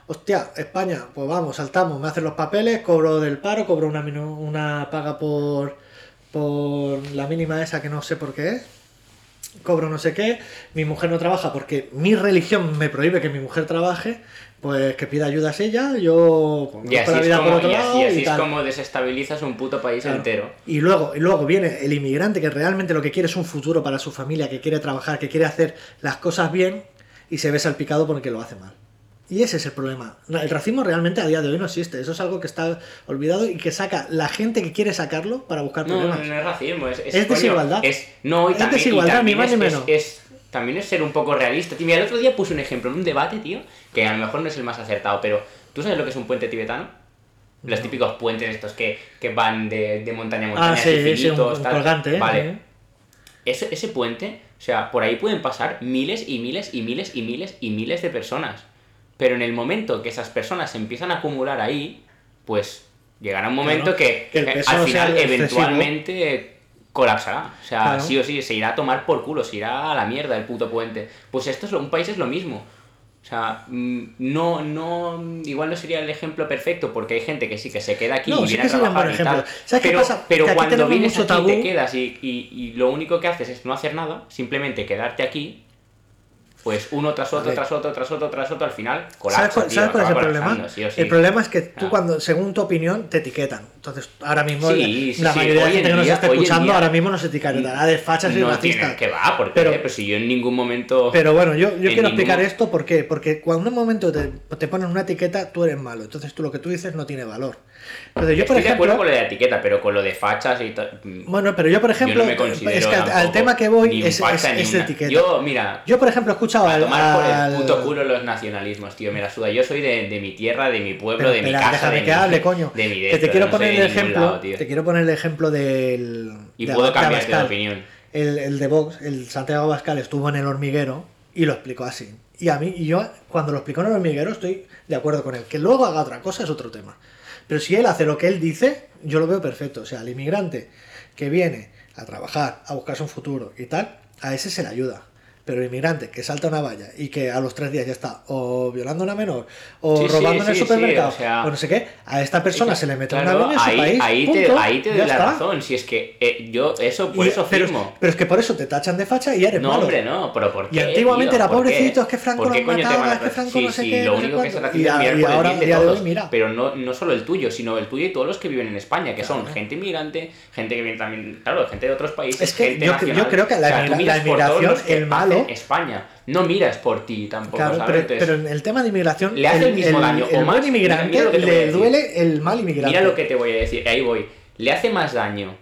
Hostia, España, pues vamos, saltamos, me hacen los papeles, cobro del paro, cobro una, una paga por, por la mínima esa que no sé por qué es, cobro no sé qué, mi mujer no trabaja porque mi religión me prohíbe que mi mujer trabaje, pues que pida ayudas ella, yo pues, Y así, la es vida como, por otro y lado así, y así es tal. como desestabilizas un puto país Claro. entero. Y luego, y luego viene el inmigrante que realmente lo que quiere es un futuro para su familia, que quiere trabajar, que quiere hacer las cosas bien y se ve salpicado porque lo hace mal. Y ese es el problema. El racismo realmente a día de hoy no existe. Eso es algo que está olvidado y que saca la gente que quiere sacarlo para buscar No, problemas. no es racismo, es, Es desigualdad. Es, no, y Es también, y desigualdad, también ni más es, ni es- menos. es- también es ser un poco realista. Tío, mira, el otro día puse un ejemplo en un debate, tío, que a lo mejor no es el más acertado, pero ¿tú sabes lo que es un puente tibetano? Los típicos puentes estos que, que van de, de montaña a montaña, Ah, sí, sí, un- un colgante, ¿eh? Vale. Sí. Ese, ese puente, o sea, por ahí pueden pasar miles y miles y miles y miles y miles de personas. Pero en el momento que esas personas se empiezan a acumular ahí, pues llegará un momento Claro, que, eh, al final excesivo. Colapsará. O sea, Claro. sí o sí, se irá a tomar por culo, se irá a la mierda el puto puente. Pues esto es lo- un país es lo mismo. O sea, mm, no, no, igual no sería el ejemplo perfecto porque hay gente que sí que se queda aquí No, y sí viene que a trabajar y tal. ¿Sabes qué pero, pasa? pero Que cuando vienes mucho aquí te tabú. quedas y, y- y lo único que haces es no hacer nada, simplemente quedarte aquí, pues uno tras otro, tras otro, tras otro, tras otro, al final colapsa, ¿Sabes tío, sabes cuál es el problema? sí sí. El problema es que tú Ah. cuando, según tu opinión, te etiquetan. Entonces, ahora mismo Sí, la, mayoría de gente en que nos está escuchando día- ahora mismo nos etiquetará de fachas y no racistas. que va, porque Pero- pues si yo en ningún momento... Pero bueno, yo, yo quiero ningún explicar esto ¿por qué? porque cuando en un momento te, te ponen una etiqueta, tú eres malo. Entonces tú lo que tú dices no tiene valor. Entonces yo, por Estoy de ejemplo. acuerdo con lo de la etiqueta, pero con lo de fachas y tal... mm, Bueno, pero yo, por ejemplo, yo no me considero es que al, tema que voy es, es- etiqueta. Yo, mira, Yo, por ejemplo, he escuchado a al. tomar por el puto culo los nacionalismos, tío. Me la suda. Yo soy de, de mi tierra, de mi pueblo, Pero de mi casa. de que mi, hable, coño. De mi que te quiero no poner el ejemplo. lado, te quiero poner el ejemplo del. Y de puedo cambiarte de opinión. El, el de Vox, el Santiago Abascal, estuvo en el hormiguero y lo explicó así. Y a mí, y yo, cuando lo explicó en el hormiguero, estoy de acuerdo con él. Que luego haga otra cosa es otro tema. Pero si él hace lo que él dice, yo lo veo perfecto. O sea, al inmigrante que viene a trabajar, a buscarse un futuro y tal, a ese se le ayuda. Pero el inmigrante que salta una valla y que a los tres días ya está o violando a una menor o Sí, sí, robando en el sí, supermercado o sea- o no sé qué, a esta persona se le mete Claro, una valla en su ahí, país. ahí, te, ahí te doy la está. razón. Si es que eh, yo, eso, por Y- eso pero, firmo. pero es que por eso te tachan de facha y eres No, malo. hombre, no, pero ¿por qué? Y antiguamente tío? era pobrecito, es que Franco ¿Por qué lo mataba, es que? Franco Sí, no sé sí, qué, lo no único que se mira. Pero no, no solo el tuyo, sino el tuyo y todos los que viven en España, que son gente inmigrante, gente que viene también, claro, gente de otros países. Es que yo- creo que la inmigración, el malo- hace España. No miras por ti tampoco, Claro, ¿sabes? pero, pero en el tema de inmigración, Le hace el mismo daño, o el más. buen inmigrante le duele el mal inmigrante. Mira lo que te voy a decir, ahí voy. Le hace más daño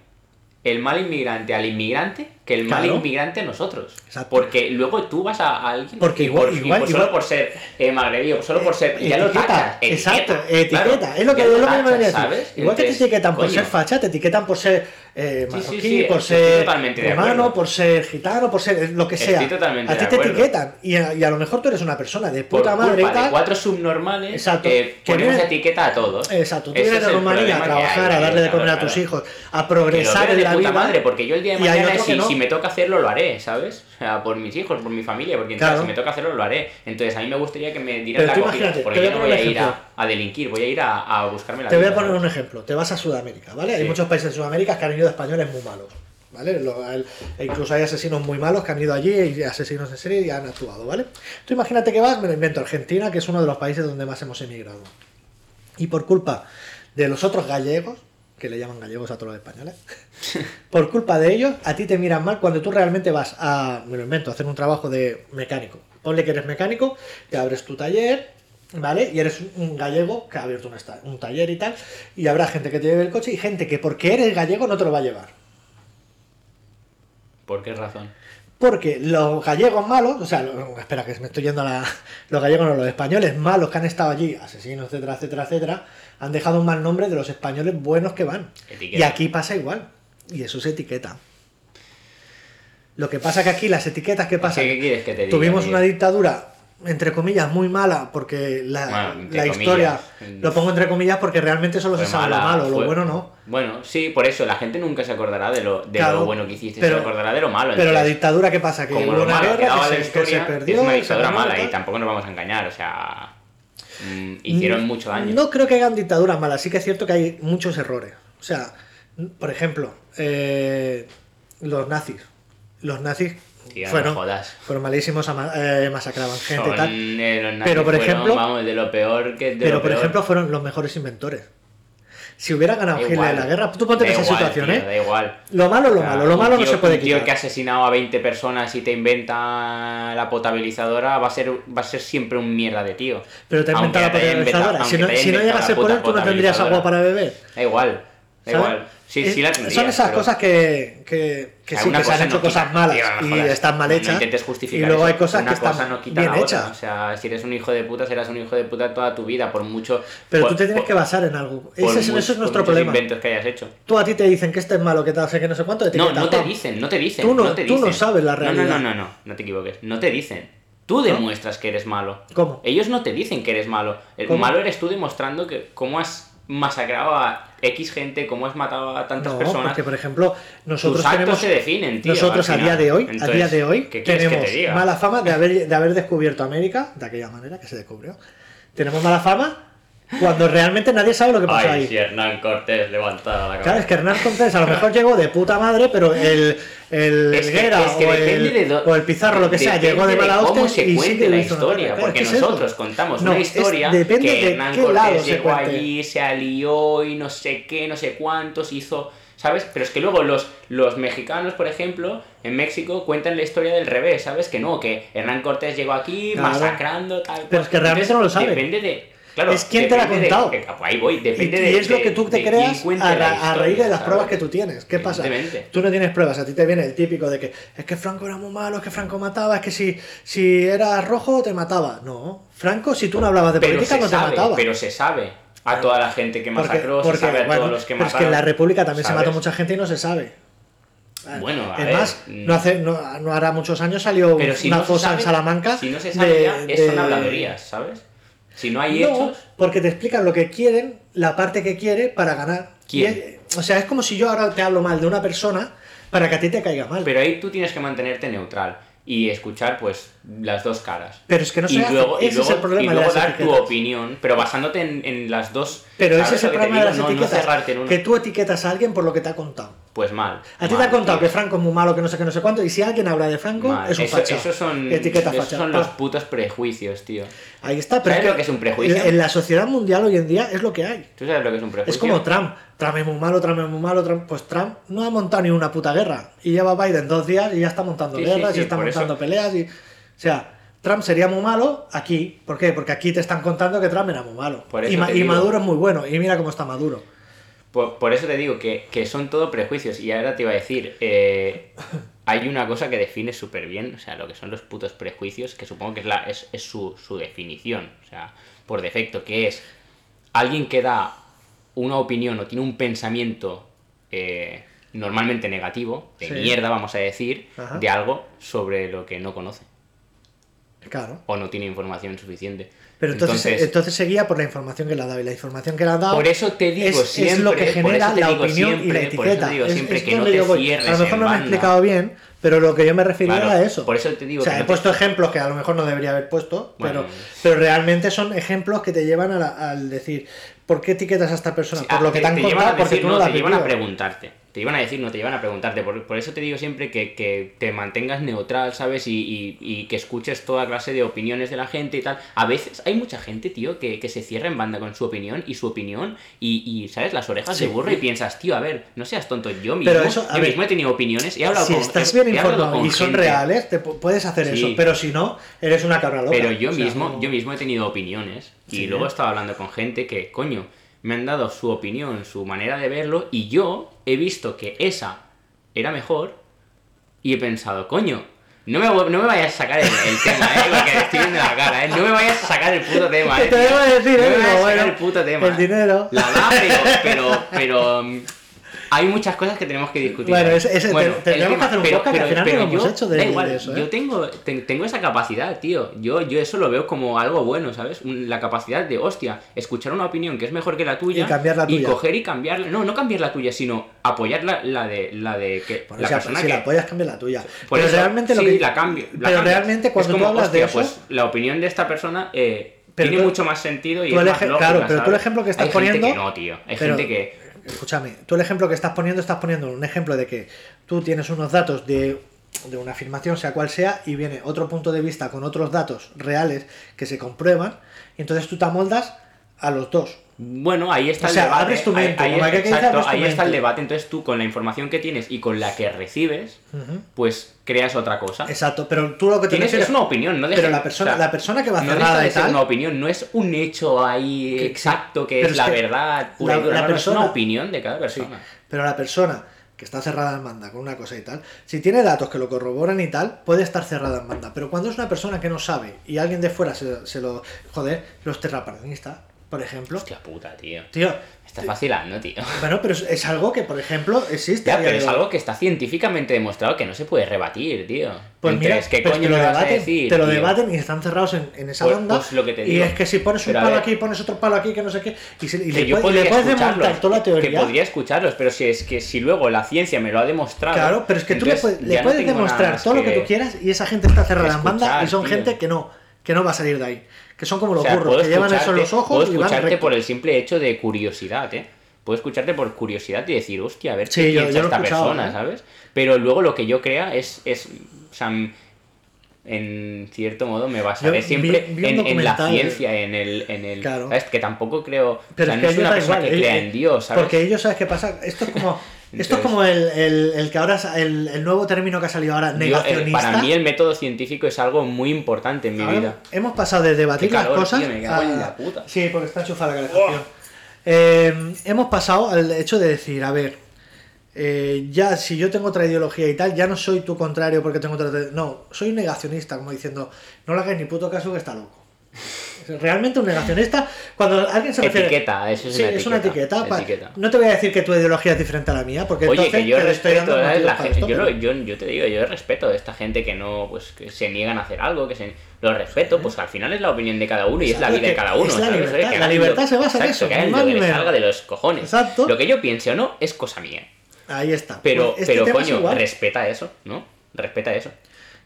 el mal inmigrante al inmigrante que el mal Claro. inmigrante nosotros. Exacto. Porque luego tú vas a, a alguien Porque igual- por, igual- por- igual- solo por ser eh, magrebí o solo por ser... ya lo etiqueta, tachas. exacto, etiqueta, es lo que, es lo lo que me tachas, a decir. ¿sabes? Igual que te etiquetan por ser facha, te etiquetan por ser eh, Sí, sí, marroquí, sí, por ser acuerdo. por ser gitano, por ser lo que sea. totalmente a ti te etiquetan y a, y a lo mejor tú eres una persona de por puta madre y culpa de cuatro subnormales Exacto, eh, ponemos etiqueta a todos. Exacto, tú vienes es de Rumanía a trabajar, a darle de comer a tus hijos, a lo progresar en la puta vida. madre, porque yo el día de mañana, si, me toca hacerlo, lo haré, ¿sabes? O sea, por mis hijos, por mi familia, porque Claro. si me toca hacerlo, lo haré. Entonces, a mí me gustaría que me dieran la acogida, porque voy yo no voy a ir a, a delinquir, voy a ir a, a buscarme la Te voy vida, a poner ¿sabes? un ejemplo. Te vas a Sudamérica, ¿vale? Hay Sí. muchos países de Sudamérica que han ido españoles muy malos, ¿vale? Lo- el- e incluso hay asesinos muy malos que han ido allí, y asesinos en serie y han actuado, ¿vale? Tú imagínate que vas, me lo invento, Argentina, que es uno de los países donde más hemos emigrado. Y por culpa de los otros gallegos, que le llaman gallegos a todos los españoles, por culpa de ellos, a ti te miran mal cuando tú realmente vas a, me lo invento, a hacer un trabajo de mecánico. Ponle que eres mecánico, te abres tu taller, ¿vale? Y eres un- gallego que ha abierto un, taller y tal, y habrá gente que te lleve el coche y gente que porque eres gallego no te lo va a llevar. ¿Por qué razón? Porque los gallegos malos, o sea, espera que me estoy yendo a la. Los gallegos no, los españoles malos que han estado allí, asesinos, etcétera, etcétera, etcétera, han dejado un mal nombre de los españoles buenos que van. Etiqueta. Y aquí pasa igual. Y eso se etiqueta. Lo que pasa que aquí las etiquetas, ¿qué pasa? ¿Qué quieres que te diga, Tuvimos tío? una dictadura, entre comillas, muy mala, porque la, Bueno, la historia, lo pongo entre comillas porque realmente solo Fue se sabe lo mala, malo, lo bueno no. Bueno, sí, por eso, la gente nunca se acordará de lo, de Claro, lo bueno que hiciste, pero- se acordará de lo malo. Pero la dictadura, ¿qué pasa? Que como hubo lo una malo guerra que se, que historia, se perdió. es una dictadura mala y tampoco nos vamos a engañar, o sea, mm, hicieron mucho daño. No creo que hagan dictaduras malas, sí que es cierto que hay muchos errores. O sea, por ejemplo, eh, los nazis. Los nazis Tío, no fueron, fueron malísimos, eh, masacraban gente y tal. eh, Pero, por fueron, ejemplo- vamos, de lo peor que de Pero, lo por peor. ejemplo, fueron los mejores inventores. Si hubiera ganado Da Hitler la guerra, tú ponte en esa situación, tío, ¿eh? Da igual. Lo malo lo O sea, malo, lo malo no tío- se puede un tío que ha asesinado a 20 personas y te inventa la potabilizadora va a ser, va a ser siempre un mierda de tío. Pero te ha inventado la potabilizadora. Si no, si no llegase por él, tú no tendrías agua para beber. Da igual, da igual. Sí, la Son esas pero- cosas que, que, que sí, que se han hecho no cosas quita- malas no y jodas, están mal no hechas. intentes y justificar luego hay eso. cosas Una que están cosa no quita bien hechas. O sea, si eres un hijo de puta, serás un hijo de puta toda tu vida, por mucho. Pero por- tú te tienes por- que basar en algo. Ese, es- nuestro problema. inventos que hayas hecho. Tú a ti te dicen que este es malo, que tal, sé que no sé cuánto. No, etiqueta, no te dicen, no te dicen. Tú no- te tú no dicen. sabes la No, realidad. No, no, no, no, no te equivoques. No te dicen. Tú demuestras que eres malo. ¿Cómo? Ellos no te dicen que eres malo. El malo eres tú demostrando que cómo has masacrado a X gente, cómo has matado a tantas No, personas. porque por ejemplo, nosotros Tus tenemos. se definen, tío. nosotros a día de hoy, a Entonces, día de hoy, ¿qué quieres que tenemos te mala fama de haber, de haber descubierto América, de aquella manera que se descubrió. Tenemos mala fama cuando realmente nadie sabe lo que pasó Ay, ahí. si Hernán Cortés levantaba la Claro, es cabeza. que Hernán Cortés a lo mejor llegó de puta madre, pero el, el Es que- Helguera es que o, depende el, de do- o el Pizarro, lo que sea, llegó de mala cómo hostia se y sí cuente la historia, porque ¿qué es eso? nosotros contamos No, una es- historia depende que de Hernán qué lado Cortés se llegó cuente. allí, se alió y no sé qué, no sé cuántos hizo, ¿sabes? Pero es que luego los, los mexicanos, por ejemplo, en México cuentan la historia del revés, ¿sabes? Que no, que Hernán Cortés llegó aquí Claro. masacrando, tal Pero cual. es que realmente Entonces, no lo saben. Depende de... Claro, Es quién te la ha de- contado. eh, ahí voy, Y, depende y de... es lo que de- tú te de creas a, la ra- a raíz de las pruebas que tú tienes. ¿Qué pasa? Tú no tienes pruebas, a ti te viene el típico de que es que Franco era muy malo, es que Franco mataba, es que si, si eras rojo te mataba. No, Franco, si tú no hablabas de pero política, no te sabe, mataba. pero se sabe a toda la gente que Porque- masacró, porque, se sabe a bueno, todos los que pero es mataron. que en la República también se mató mucha gente y no se sabe. Bueno, a es más, mm. no, hace, no, no hará muchos años salió Pero si una no sabe- en Salamanca. Si no se sabe de- ya, es son de- habladurías, ¿sabes? Si no hay No, hechos, porque te explican lo que quieren, la parte que quiere para ganar. ¿Quién? Es- o sea, es como si yo ahora te hablo mal de una persona para que a ti te caiga mal. pero ahí tú tienes que mantenerte neutral y escuchar pues las dos caras. Pero es que no se y hace. luego, y Ese luego, es el problema y de las dar tu opinión, pero basándote en, en las dos. Pero ese ¿sabes es el problema de las? No- etiquetas. cerrarte en una. Que tú etiquetas a alguien por lo que te ha contado. Pues mal. A ti mal, te ha contado tío. que Franco es muy malo, que no sé qué, no sé cuánto, y si alguien habla de Franco, Mal. es un Eso- facha. esos son, Etiqueta esos facha. son los Pa. putos prejuicios, tío. Ahí está, pero ¿Sabes es lo que es un prejuicio? En, la sociedad mundial hoy en día es lo que hay. ¿Tú sabes lo que es un prejuicio? Es como Trump. Trump es muy malo, Trump es muy malo. Trump... Pues Trump no ha montado ni una puta guerra. Y lleva Biden dos días y ya está montando Sí, guerras sí, y está montando eso- peleas. Y... O sea, Trump sería muy malo aquí. ¿Por qué? Porque aquí te están contando que Trump era muy malo. Por y, Ma-. Maduro es muy bueno. Y mira cómo está Maduro. Por, por eso te digo que, que son todo prejuicios. Y ahora te iba a decir, eh, hay una cosa que define súper bien, o sea, lo que son los putos prejuicios, que supongo que es, la, es, es su, su definición, o sea, por defecto, que es alguien que da una opinión o tiene un pensamiento eh, normalmente negativo, de Sí. mierda, vamos a decir, Ajá. de algo sobre lo que no conoce Claro. o no tiene información suficiente. Pero entonces, entonces, se guía por la información que le ha dado. Y la información que le ha dado. Por eso te digo es, es siempre, lo que genera la opinión y la siempre, por eso etiqueta. te digo Es- siempre es que no te cierres A lo mejor no me he explicado bien, pero lo que yo me refería Claro, era a eso. por eso te digo O sea, que he te- puesto ejemplos que a lo mejor no debería haber puesto, Bueno. pero, pero realmente son ejemplos que te llevan a la- al decir, ¿por qué etiquetas a esta persona? Por ah, lo que te, han contado, porque decir, tú no, no, lo te llevan a preguntarte. Te llevan a decir, no te llevan a preguntarte. Por, por eso te digo siempre que, que te mantengas neutral, ¿sabes? Y, y- y que escuches toda clase de opiniones de la gente y tal. A veces hay mucha gente, tío, que, que se cierra en banda con su opinión y su opinión y, y, ¿sabes? Las orejas Sí. de burro y piensas, tío, a ver, no seas tonto. Yo mismo, Pero eso, yo ver, mismo he tenido opiniones y he hablado Si con estás he- bien he informado con y son gente. reales, te pu- puedes hacer Sí. eso, pero si no, eres una cabra loca. Pero yo O sea, mismo, no- yo mismo he tenido opiniones y Sí. luego he estado hablando con gente que, coño, me han dado su opinión, su manera de verlo y yo he visto que esa era mejor y he pensado, coño, no me, no me vayas a sacar el, el tema, eh, porque estoy viendo la cara, eh, no me vayas a sacar el puto tema, eh. te debo decir, no eh, me pero vayas a sacar el puto tema. el eh. dinero. La da, pero, pero, pero hay muchas cosas que tenemos que discutir. Bueno, ese- ese- Bueno, te- tendríamos el que hacer un pero- podcast que al pero- final no pero lo hemos yo- hecho de- da igual, de eso, ¿eh? Yo tengo, te- tengo esa capacidad, tío. Yo, yo eso lo veo como algo bueno, ¿sabes? La capacidad de, hostia, escuchar una opinión que es mejor que la tuya Y cambiar la tuya. coger y cambiarla. No, no cambiar la tuya, sino apoyar la, la de, la de que Bueno, la persona si que... la apoyas, cambia la tuya. Por pero eso, realmente lo sí, que. la cambio. la pero cambias. realmente cuando es como, tú hablas de eso. pues la opinión de esta persona eh, Pero tiene tú- mucho más sentido y tú es más lógica, claro, pero tú el ¿sabes? ejemplo que estás Hay gente poniendo- que no, tío. Hay pero- gente que... Escúchame, tú el ejemplo que estás poniendo, estás poniendo un ejemplo de que tú tienes unos datos de, de una afirmación, sea cual sea, y viene otro punto de vista con otros datos reales que se comprueban, y entonces tú te amoldas a los dos. Bueno, ahí está O el sea, debate. abres tu ahí- mente, exacto, abres tu ahí está el debate. Entonces tú, con la información que tienes y con la que recibes, pues creas otra cosa. Exacto, pero tú lo que Tienes, refieres- es una opinión, no Pero la persona, o sea, la persona que va no cerrada deja de y ser tal. una opinión, no es un hecho ahí Que- exacto que es la que verdad pura la- y dura, la no, no, es persona- una opinión de cada Sí, persona. pero la persona que está cerrada en banda con una cosa y tal, si tiene datos que lo corroboran y tal, puede estar cerrada en banda. Pero cuando es una persona que no sabe y alguien de fuera se, se lo. Joder, los terraplanistas, por ejemplo. Hostia puta, tío. Tío, Estás vacilando, tío. bueno, pero es, es algo que, por ejemplo, existe. Ya, pero es algo que está científicamente demostrado que no se puede rebatir, tío. Pues mira, Entonces, ¿qué pues coño te lo me vas a debaten, decir? Te lo tío? debaten y están cerrados en, en esa Pues- banda. pues lo que te y digo. es que si pones un Pero palo aquí, pones otro palo aquí, que no sé qué. Y, se- y que le, yo puedes- le puedes desmontar toda la que teoría. podría escucharlos, pero si es que si luego la ciencia me lo ha demostrado. Claro, pero es que tú le, puedes- le no puedes nada demostrar todo lo que tú quieras y esa gente está cerrada en banda y escuchar, son tío. gente que no, que no va a salir de ahí. Que son como O los sea, burros, puedo que llevan eso en los ojos puedo y van escucharte por el simple hecho de curiosidad, ¿eh? Puedo escucharte por curiosidad y decir, hostia, a ver Sí, qué yo- piensa yo esta persona, ¿eh? ¿sabes? Pero luego lo que yo crea es, es o sea, en cierto modo me basaré Yo siempre vi- vi un en, en la ciencia, en el, en el Claro. ¿sabes? Que tampoco creo, Pero o sea, es no que es una persona igual, que crea eh, en Dios, ¿sabes? Porque ellos, ¿sabes qué pasa? Esto es como, esto es como el, el- el que ahora, el, el nuevo término que ha salido ahora, Yo, eh, negacionista. para mí el método científico es algo muy importante en mi Ahora vida. Hemos pasado de debatir calor, las cosas. tío, me cago en a- la puta. Sí, porque está enchufada la calefacción. Eh, hemos pasado al hecho de decir, a ver, eh, ya si yo tengo otra ideología y tal, ya no soy tu contrario porque tengo otra. No, soy un negacionista, como diciendo, no le hagáis ni puto caso que está loco. Realmente un negacionista, cuando alguien se refiere. Etiqueta, eso es Sí, una es una etiqueta, etiqueta. pa- etiqueta. No te voy a decir que tu ideología es diferente a la mía, porque Oye, entonces que yo respeto, yo, lo- pero- yo, yo te digo, yo respeto a esta gente que no, pues que se niegan a hacer algo, que se lo respeto, pues al final es la opinión de cada uno y es la vida de cada uno. es la libertad, la libertad se basa en eso, que lo que salga de los cojones. Exacto. Lo que yo piense o no es cosa mía. Ahí está. Pero, Pues este pero coño, respeta eso, ¿no? Respeta eso.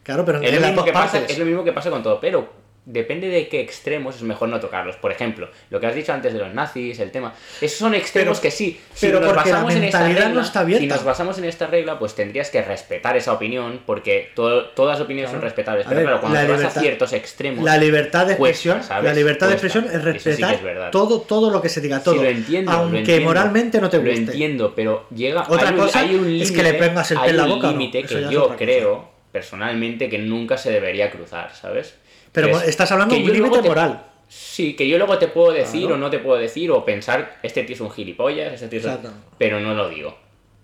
Claro, pero en Es lo, mismo que pasa, es lo mismo que pasa con todo, pero depende de qué extremos es mejor no tocarlos. Por ejemplo, lo que has dicho antes de los nazis, el tema. Esos son extremos Pero- que sí. Si pero nos porque la basamos en esta mentalidad no regla, está abierta. si nos basamos en esta regla, pues tendrías que respetar esa opinión, porque todo- todas las opiniones Claro. son respetables. A Pero ver, claro, cuando te vas a ciertos extremos. La libertad de cuesta, expresión, ¿sabes? la libertad de expresión es Eso sí respetar es todo, todo lo que se diga, todo. Sí, lo entiendo. lo aunque entiendo, moralmente no te Lo guste. entiendo, pero llega. Otra hay un, cosa hay un es que le límite- pongas el pie en la boca no, límite que yo creo, personalmente, que nunca se debería cruzar, ¿sabes? Pero estás hablando de un límite te- moral. Sí, que yo luego te puedo decir Claro. o no te puedo decir, o pensar, este tío es un gilipollas, este tío es un-. Pero no lo digo.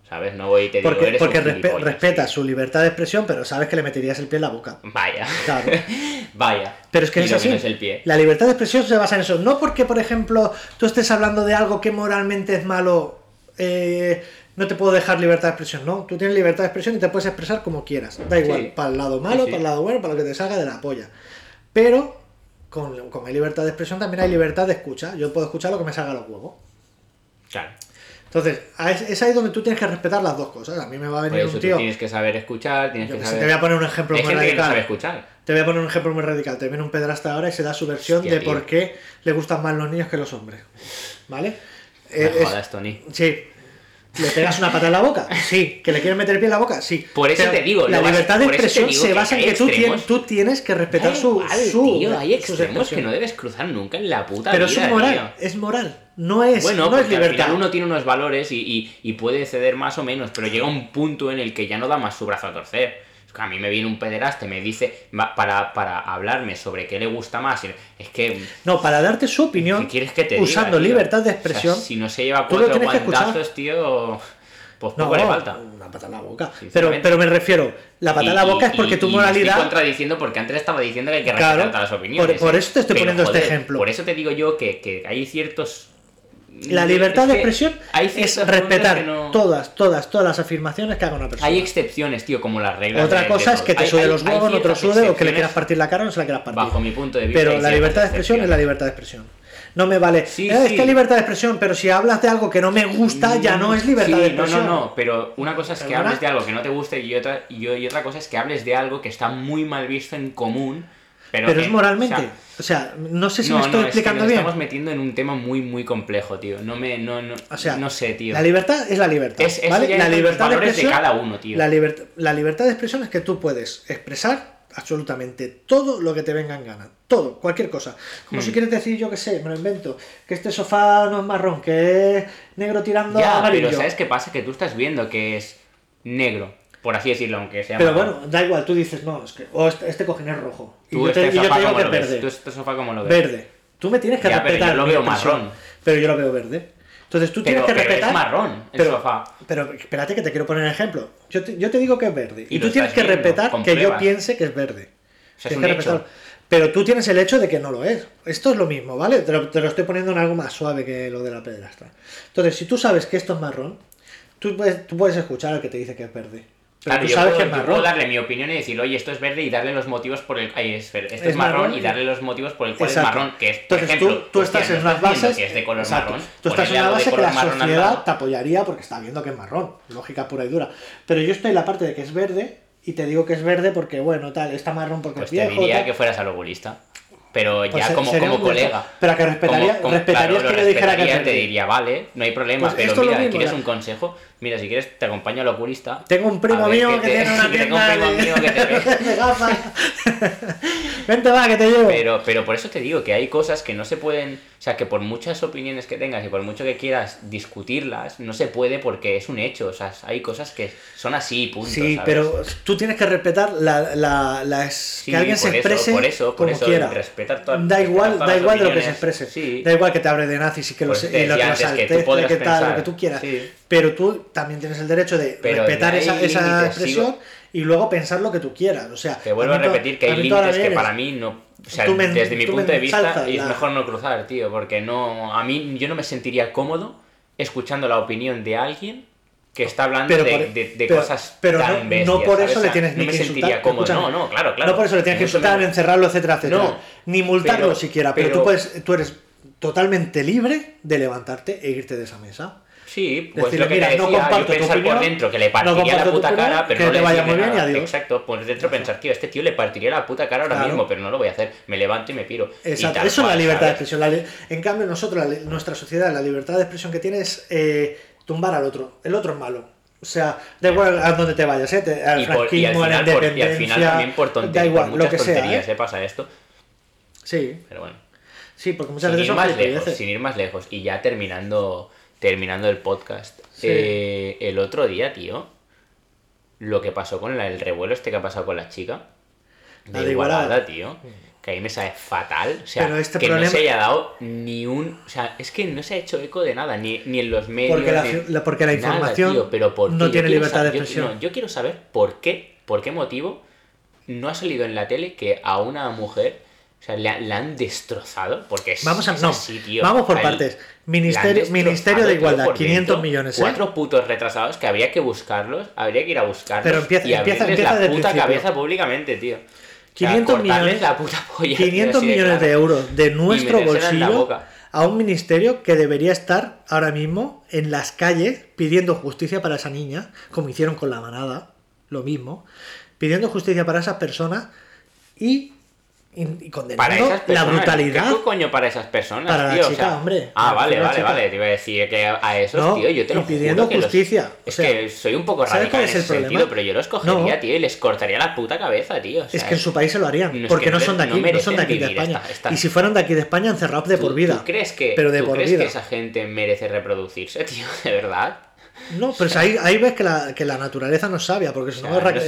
¿Sabes? No voy y te digo, Porque, eres porque un respe- respetas su libertad de expresión, pero sabes que le meterías el pie en la boca. Vaya. Claro. Vaya. Pero es que Y es así. el pie. La libertad de expresión se basa en eso. No porque, por ejemplo, tú estés hablando de algo que moralmente es malo, eh, no te puedo dejar libertad de expresión. No, tú tienes libertad de expresión y te puedes expresar como quieras. Da igual, Sí. para el lado malo, Sí, sí. para el lado bueno, para lo que te salga de la polla. Pero, con, con hay libertad de expresión, también hay libertad de escucha. Yo puedo escuchar lo que me salga a los huevos. Claro. Entonces, es, ahí donde tú tienes que respetar las dos cosas. A mí me va a venir eso un tú tío. tienes que saber escuchar, tienes que que saber. te voy a poner un ejemplo Hay muy gente que no radical. sabe escuchar. Te voy a poner un ejemplo muy radical. Te viene un pedrasta ahora y se da su versión Hostia, de tío. por qué le gustan más los niños que los hombres. ¿Vale? No Eh, es- jodas, Tony. sí. ¿Le pegas una pata en la boca? Sí. ¿Que le quieres meter el pie en la boca? Sí. Por eso Pero te digo, La libertad de expresión se basa en que tú, tienes, tú tienes que respetar su, su. tío, hay extremos que no debes cruzar nunca en la puta Pero es vida, un moral. tío. Es moral. No es, Bueno, no porque es libertad. al final uno tiene unos valores y, y- y puede ceder más o menos, pero llega un punto en el que ya no da más su brazo a torcer. A mí me viene un pederaste, me dice, para, para hablarme sobre qué le gusta más, y es que... No, para darte su opinión, ¿Qué quieres que te diga, usando tío? libertad de O sea, expresión, si no se lleva cuatro guantazos, tío, pues no, poco le falta. una pata en la boca. Pero, pero me refiero, la pata en la Y- boca y- es porque y- tu y me estoy moralidad. contradiciendo porque antes estaba diciendo que hay que Claro, respetar todas las opiniones. por- por ¿eh? eso te estoy Pero, poniendo este joder, ejemplo. Por eso te digo yo que, que hay ciertos. La libertad es de expresión hay es respetar no- todas, todas, todas las afirmaciones que haga una persona. Hay excepciones, tío, como las reglas. Otra de- cosa de es que te Hay- sude hay- los huevos, no te sude, o que le quieras partir la cara o no se la quieras partir. Bajo mi punto de vista. Pero la libertad de expresión es la libertad de expresión. No me vale. Sí, "Eh, Es que libertad de expresión, pero si hablas de algo que no me gusta, ya no es libertad Sí, de expresión. No, no, no, pero una cosa es que hables de algo que no te guste y otra, y, y otra cosa es que hables de algo que está muy mal visto en común. Pero, es moralmente. o sea, O sea, no sé si no, me estoy no, explicando es que nos bien. estamos metiendo en un tema muy, muy complejo, tío. No me, no, no, O sea, no sé, tío. La libertad es la libertad. Es- ¿vale? La libertad de valores de expresión. cada uno, tío. La, libert- la libertad de expresión es que tú puedes expresar absolutamente todo lo que te venga en gana. Todo, cualquier cosa. Como Hmm. si quieres decir, yo qué sé, me lo invento, que este sofá no es marrón, que es negro tirando a Ya, amarillo. pero ¿sabes qué pasa? Que tú estás viendo que es negro, por así decirlo, aunque sea Pero bueno, da igual, tú dices, no, es que. O este, este cojín es rojo. Y Tú yo te, este y yo te digo que es verde. tú este sofá como lo ves. Verde. Tú me tienes que Ya, pero respetar. yo lo veo marrón. Pero yo lo veo verde. Entonces tú Pero, tienes que pero respetar. es marrón el pero, sofá. Pero espérate que te quiero poner ejemplo. Yo te, yo te digo que es verde. Y, Y tú tienes que viendo, respetar que yo piense que es verde. O sea, es Tienes un que hecho. respetarlo. Pero tú tienes el hecho de que no lo es. Esto es lo mismo, ¿vale? Te lo, te lo estoy poniendo en algo más suave que lo de la pedrastra. Entonces, si tú sabes que esto es marrón, tú puedes, tú puedes escuchar al que te dice que es verde. Pero Claro, tú yo puedo, que es yo marrón. puedo darle mi opinión y decir, oye, esto es verde y darle los motivos por el ay, es verde. Esto es, Es marrón, marrón y darle los motivos por el cual Exacto. es marrón, que es, por Entonces ejemplo, tú, tú hostia, estás en unas bases. que es de color exacto. marrón, tú estás en una base que la sociedad te apoyaría porque está viendo que es marrón. Lógica pura y dura. Pero yo estoy en la parte de que es verde y te digo que es verde porque, bueno, tal, está marrón porque Pues es te viejo. diría tal. que fueras al oculista. Pero Pues ya como, colega. Pero que respetaría- Como- como- respetarías claro, que lo yo dijera que te diría, vale, no hay problema, Pues pero mira, mismo, ¿quieres ya. un consejo? Mira, si quieres te acompaño al oculista. Tengo un primo mío que te- tiene una que tengo un tienda primo mío que te ve. de gafas. Vente va, que te llevo. Pero, pero por eso te digo que hay cosas que no se pueden, o sea, que por muchas opiniones que tengas y por mucho que quieras discutirlas, no se puede porque es un hecho, o sea, hay cosas que son así, punto. Sí, ¿sabes? pero tú tienes que respetar la, la, la es- Sí, que alguien se por eso, exprese por eso, por como eso, quiera. respetar todas- da igual, da las igual de lo que se opiniones. exprese. Sí. Da igual que te hable de nazis y que Pues los, y lo, que que tú que tal, lo que tú quieras. Sí. Pero tú también tienes el derecho de Pero respetar esa, esa expresión y luego pensar lo que tú quieras. O sea, Te vuelvo a repetir que hay límites que para mí no. O sea, me- desde mi punto de vista es la- mejor no cruzar, tío, porque no. A mí yo no me sentiría cómodo escuchando la opinión de alguien que está hablando Pero de, por- de- de pero- cosas pero tan no- no bestias, por ¿sabes? eso le tienes no ni me que insultar. cómodo. No, no, claro, claro. No por eso le tienes que insultar, menos. encerrarlo, etcétera, etcétera. No, ni multarlo siquiera, pero, pero- tú, puedes, tú eres totalmente libre de levantarte e irte de esa mesa. Sí, pues Decirle, lo que mira, te no decía, comparto yo pensar opinión, por dentro que le no partiría la comparto tu puta opinión, cara, pero que no te le vaya muy bien y adiós. Exacto, por dentro pensar, tío, este tío le partiría la puta cara ahora Claro. mismo, pero no lo voy a hacer. Me levanto y me piro. Exacto, eso es la libertad de expresión. La en cambio, nosotros, la nuestra sociedad, la libertad de expresión que tiene es eh, tumbar al otro. El otro es malo. O sea, da igual a dónde te vayas, ¿eh? Te- al y, por- al franquismo, a la final, por, y al independencia, final también por da tonterías, igual, por lo muchas que sea. ¿eh? se pasa esto, Sí, pero bueno. sí, porque muchas Sin veces ir son más lejos, gilipolleces. sin ir más lejos, y ya terminando, terminando el podcast, Sí. eh, el otro día, tío, lo que pasó con la- el revuelo este que ha pasado con la chica, La de de Igualada, Igualada. tío, que ahí me sabe fatal, o sea, Pero este que no se haya dado ni un, o sea, es que no se ha hecho eco de nada, ni, ni en los medios, Porque la, ni- la- porque la nada, información tío, pero ¿por no tiene libertad de yo- expresión. no, yo quiero saber por qué, por qué motivo no ha salido en la tele que a una mujer, o sea, la, la han destrozado, porque es, Vamos a- es no, así, tío. vamos por partes. Ministerio, Ministerio de tío, Igualdad, por 500 dentro. millones. ¿eh? Cuatro putos retrasados que habría que buscarlos, habría que ir a buscarlos Pero empieza- y empieza- empieza la puta cabeza públicamente, tío. O sea, 500 millones, la puta polla. 500 así de millones de claro. euros de nuestro bolsillo a un ministerio que debería estar ahora mismo en las calles pidiendo justicia para esa niña, como hicieron con la manada, lo mismo, pidiendo justicia para esas personas y, y- condenando Para esas la brutalidad. ¿Qué coño para esas personas, Para la tío? O chica, sea, hombre. Ah, vale, la vale, chica. vale. Te iba a decir que a esos, No, tío, yo te lo pidiendo juro que los- justicia, Es que soy un poco ¿sabes radical en es ese el problema? sentido, pero yo los cogería, No. tío, y les cortaría la puta cabeza, tío. o sea, Es que en su país se lo harían, no porque que no son de aquí, no, son de aquí de España. esta- esta- Y si fueran de aquí de España, encerrados de ¿Tú- por vida. ¿Tú crees que, pero de tú por crees vida. que esa gente merece reproducirse, tío? ¿De verdad? No, pero ahí, ahí ves que la, que la naturaleza no es sabia, porque si O no, es no sé,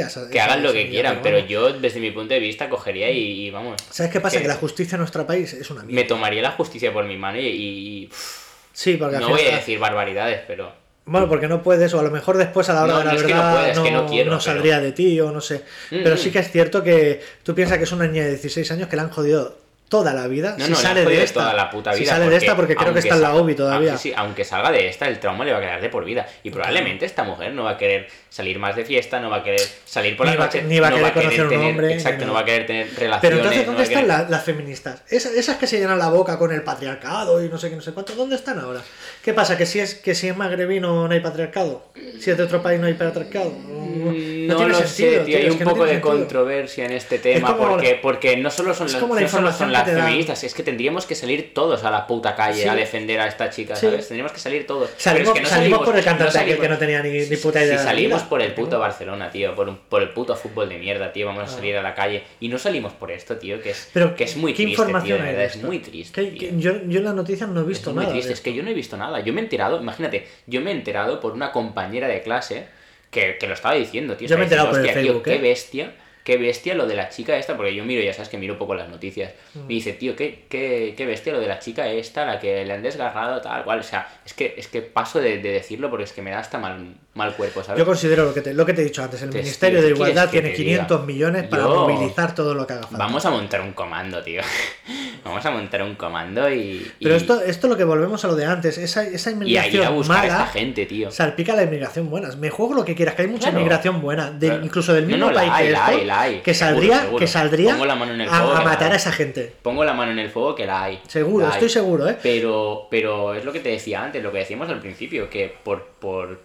es Que hagan lo que quieran, pero yo, desde mi punto de vista, cogería y, y, vamos. ¿Sabes qué pasa? que Que la justicia en nuestro país es una Me mierda. tomaría la justicia por mi mano y. y- y, pff, Sí, porque no voy a decir barbaridades, pero. Bueno, porque no puedes, o a lo mejor después a la hora No, de la no no verdad no quiero, pero- saldría de ti o no sé. Mm, Pero sí que es cierto que tú piensas que es una niña de 16 años que la han jodido toda la vida. No, si no, sale de esta. toda la puta vida. si sale de esta, porque creo que está en la UBI todavía. sí, aunque salga de esta, el trauma le va a quedar de por vida. Y probablemente esta mujer no va a querer salir más de fiesta, no va a querer salir por la noche, ni va a no querer conocer un tener, hombre, Exacto, no va a querer tener relaciones. Pero entonces, ¿dónde a están las feministas? Esas, esas que se llenan la boca con el patriarcado y no sé qué, no sé cuánto, ¿dónde están ahora? ¿Qué pasa? ¿Que si es, que si es magrebino no hay patriarcado? ¿Si es de otro país no hay patriarcado? No, No, tiene lo sentido, sé, tío, hay un no poco de sentido. controversia en este tema como- porque, porque no solo son, las, la no solo son las feministas, es que tendríamos que salir todos a la puta calle Sí. a defender a esta chica, Sí. ¿sabes? Tendríamos que salir todos. Pero Salimos, es que no salimos por el cantante salimos- que no tenía ni, ni puta Si idea. de la salimos por el puto Barcelona, tío, por, un- por el puto fútbol de mierda, tío, vamos a Ah. salir a la calle y no salimos por esto, tío, que es, Pero, que es muy ¿qué triste, tío, de verdad, es muy triste. Tío. yo, yo en las noticias no he visto Es muy nada. triste, es que yo no he visto nada. Yo me he enterado, imagínate, yo me he enterado por una compañera de clase que, que lo estaba diciendo, tío. Yo me he enterado por el Facebook, "Hostia, ¿eh? Qué bestia, qué bestia lo de la chica esta, porque yo miro, ya sabes que miro poco las noticias. Mm. Y dice, tío, qué, qué, qué bestia lo de la chica esta, la que le han desgarrado, tal cual. O sea, es que, es que paso de, de decirlo porque es que me da hasta mal, mal cuerpo, ¿sabes? Yo considero lo que, te, lo que te he dicho antes, el Ministerio de ¿qué quieres Igualdad tiene te 500 diga? millones para Yo- movilizar todo lo que haga falta. Vamos a montar un comando, tío. Vamos a montar un comando y. Pero y- esto, esto es lo que volvemos a lo de antes, esa, esa y a inmigración ir a buscar a mala esta gente, tío. salpica la inmigración buena. Me juego lo que quieras, que hay mucha Claro. inmigración buena, de- Claro. incluso del No, mismo no, la país hay, que la hay, la hay. que saldría, seguro. que saldría Pongo la mano en el a- fuego a, matar a esa gente. Pongo la mano en el fuego que la hay. Seguro, La estoy seguro, ¿eh? Pero, pero es lo que te decía antes, lo que decíamos al principio, que por, por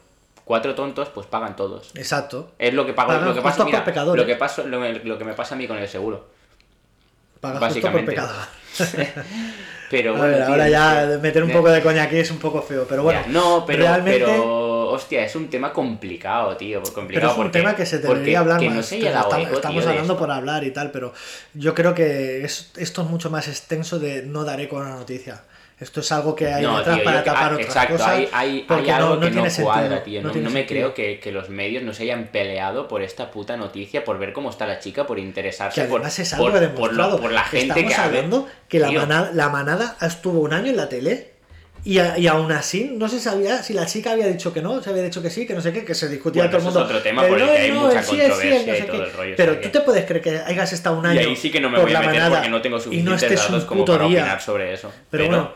cuatro tontos, pues pagan todos. Exacto. Es lo que pago, Pagan lo que pasa, mira, pecadores. lo que pasa, lo, lo que me pasa a mí con el seguro. Paga justo por Básicamente. pecado. Pero A bueno, ver, tío, ahora ya meter un poco de coña aquí es un poco feo, pero bueno. ya, no, pero, realmente, pero, hostia, es un tema complicado, tío. pero Complicado es un porque- tema que se debería hablar que más. no se Pero haya dado estamos eco, estamos tío, de hablando por hablar y tal, pero yo creo que es- esto es mucho más extenso de no daré con una noticia. Esto es algo que hay No, detrás tío, para yo que- tapar ah, otras exacto, cosas. hay, hay, hay porque algo que no tiene cuadra, sentido, tío. No, no me sentido. creo que, que los medios no se hayan peleado por esta puta noticia, por ver cómo está la chica, por interesarse Que por, además es algo por, por, demostrado. lo- por la gente Estamos que hablando que la manada, la manada estuvo un año en la tele y, a- y aún así no se sabía si la chica había dicho que no, se había dicho que sí, que no sé qué, que se discutía Bueno, todo el mundo. es otro tema por el no, que hay no, mucha sí, sí, controversia no y todo qué. el rollo, Pero tú que- te puedes creer que hayas estado un Y año. ahí sí que no me por voy a meter porque no tengo y no suficientes datos como para opinar sobre eso. Pero, bueno,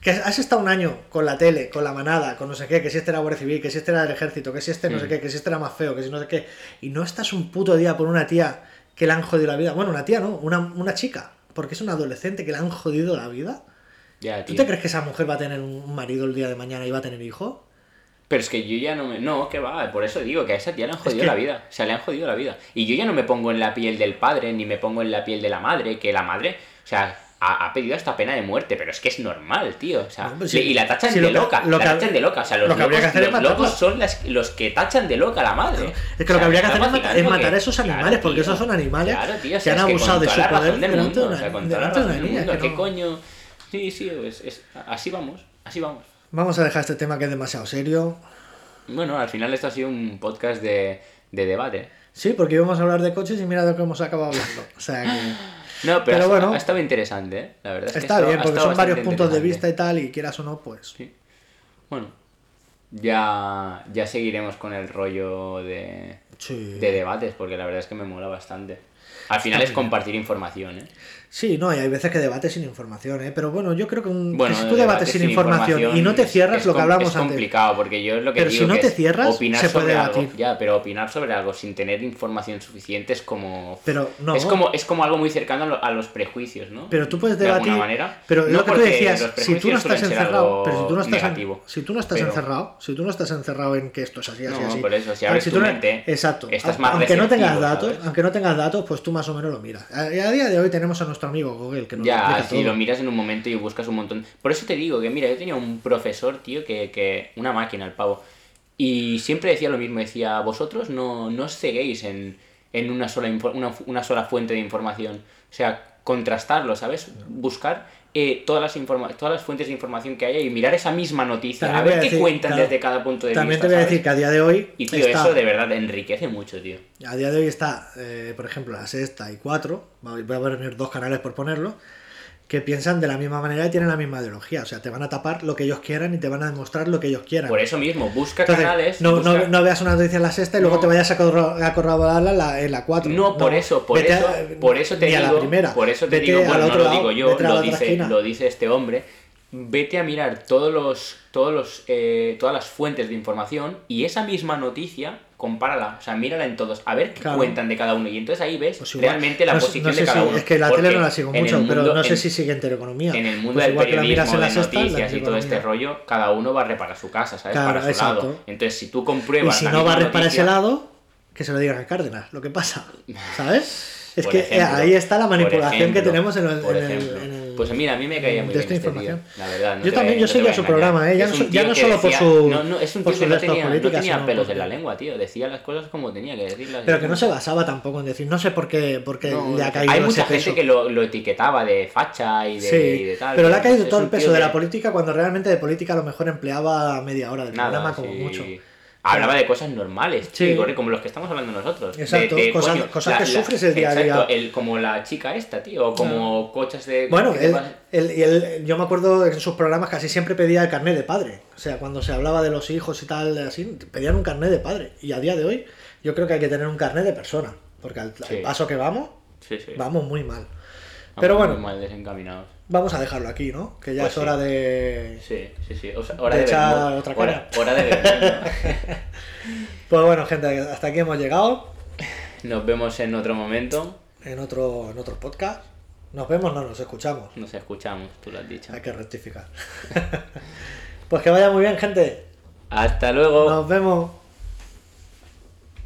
que has estado un año con la tele, con la manada, con no sé qué, que si este era Guardia Civil, que si este era el ejército, que si este no sé qué, que si este era más feo, que si no sé qué, y no estás un puto día por una tía que le han jodido la vida. Bueno, una tía no, una, una chica, porque es una adolescente que le han jodido la vida. ya, ¿Tú te crees que esa mujer va a tener un marido el día de mañana y va a tener hijo? Pero es que yo ya no me. No, que va, por eso digo que a esa tía le han jodido que- la vida. O sea, le han jodido la vida. Y yo ya no me pongo en la piel del padre, ni me pongo en la piel de la madre, que la madre, o sea, ha, ha pedido hasta pena de muerte, pero es que es normal, tío. O sea, No, pues le- sí, y la tachan sí, de lo que- loca. lo la que- tachan de loca. O sea, los, lo locos, los locos son las, los que tachan de loca a la madre. Es que O lo que habría que ¿te hacer es matar, a esos Claro, animales, porque esos son animales Claro, tío, o que han que abusado con de su poder del mundo, una, o sea, con toda la razón del mundo. ¿Qué no- coño? Sí, sí, es- así vamos, así vamos. Vamos a dejar este tema que es demasiado serio. Bueno, al final esto ha sido un podcast de, de debate. Sí, porque íbamos a hablar de coches y mira de lo que hemos acabado hablando. O sea que. No, pero, Pero ha- bueno. ha, estado interesante, ¿eh? La verdad es que Está estado- bien, ha porque son varios puntos de vista y tal, y quieras o no, pues. Sí. Bueno, ya, ya seguiremos con el rollo de, Sí. de debates, porque la verdad es que me mola bastante. Al final es compartir información, ¿eh? Sí, no, y hay veces que debates sin información, ¿eh? Pero bueno, yo creo que, un- que Bueno, si tú debates sin, información, y no te es- cierras es lo que hablamos es antes. complicado, porque yo es lo que Pero digo si no que te es cierras, opinar se sobre puede algo. debatir. Ya, pero opinar sobre algo sin tener información suficiente es como... Pero no. Es como, es como algo muy cercano a, lo- a los prejuicios, ¿no? Pero tú puedes De alguna debatir. manera. Pero No lo que tú decías, si tú no estás encerrado, algo pero si tú no estás, en- negativo, si tú no estás pero- encerrado, si tú no estás encerrado en que esto es así, así, No, así. por eso, si Ah, abres tú tu mente, exacto. estás más aunque no tengas datos, aunque no tengas datos, pues tú más o menos lo miras. A día de hoy tenemos a nuestro amigo Google que nos lo Ya, explica si todo. lo miras en un momento y buscas un montón. Por eso te digo que, mira, yo tenía un profesor, tío, que, que una máquina, el pavo. Y siempre decía lo mismo, decía, vosotros no, no os ceguéis en, en una, sola una sola fuente de información. O sea, contrastarlo, ¿sabes? Buscar eh, todas, las informa- todas las fuentes de información que haya y mirar esa misma noticia. También a ver a qué cuentan claro, desde cada punto de También vista. te voy a decir que a día de hoy. Y tío, está- eso de verdad enriquece mucho, tío. A día de hoy está, eh, por ejemplo, la sexta y cuatro, voy a poner dos canales por ponerlo, que piensan de la misma manera y tienen la misma ideología. O sea, te van a tapar lo que ellos quieran y te van a demostrar lo que ellos quieran. Por eso mismo, busca Entonces, canales. no, no- busca- no veas una noticia en la sexta y luego No. te vayas a, corro- a corroborarla en la, en la cuatro. No, por eso, por Vete eso, a- por eso te ni a digo, la primera. por eso te Vete digo, bueno, no lo lado, digo yo, dice, lo dice este hombre. Vete a mirar todos los, todos los, eh, todas las fuentes de información y esa misma noticia, compárala, o sea, mírala en todos, a ver qué Claro. cuentan de cada uno. Y entonces ahí ves Pues igual. realmente la No sé- posición no sé de cada si- uno. Es que la Porque tele no la sigo mucho, el pero mundo- no sé en- si sigue intereconomía. En el mundo Pues del periodismo, la de sexta, la noticias y todo este rollo, cada uno barre para su casa, ¿sabes? Claro, para su exacto. lado. Entonces, si tú Y compruebas si la no barres para ese noticia- lado, que se lo digan a Cárdenas, lo que pasa. ¿Sabes? Es por que eh, ejemplo. ahí está la manipulación que tenemos en el- por en el- ejemplo. en el- Pues mira, a mí me caía muy de bien esta este tío, información. la verdad. no Yo también, yo no seguía su programa, ¿eh? Ya no ya solo por su- No, no, es un tío que no tenía, tenía pelos en la lengua, tío. Decía las cosas como tenía que decirlas. Pero que no se basaba tampoco en decir, no sé por qué, por qué No, le ha caído hay ese mucha peso. gente que lo, lo etiquetaba de facha y de, Sí, y de tal. pero le ha caído todo el peso de la política cuando realmente de política a lo mejor empleaba media hora del programa como mucho. Hablaba de cosas normales, Sí. como los que estamos hablando nosotros. Exacto, de, cosas- coño, cosas que sufres el día a día. el- como la chica esta, tío, o como coches de... Bueno, él, él- y él- yo me acuerdo en sus programas casi siempre pedía el carnet de padre. O sea, cuando se hablaba de los hijos y tal, así, pedían un carnet de padre. Y a día de hoy yo creo que hay que tener un carnet de persona. Porque al, paso que vamos, Sí, vamos muy mal. Vamos Pero muy bueno, mal desencaminados. Vamos a dejarlo aquí, ¿no? Que ya Pues es sí. hora de... Sí, sí, sí. O sea, hora De de, echar otra cara. hora de vermut, Pues bueno, gente, hasta aquí hemos llegado. ¿no? Nos vemos en otro momento. En otro, en otro podcast. Nos vemos, no, nos escuchamos. Nos escuchamos, tú lo has dicho. Hay que rectificar. pues que vaya muy bien, gente. Hasta luego. Nos vemos.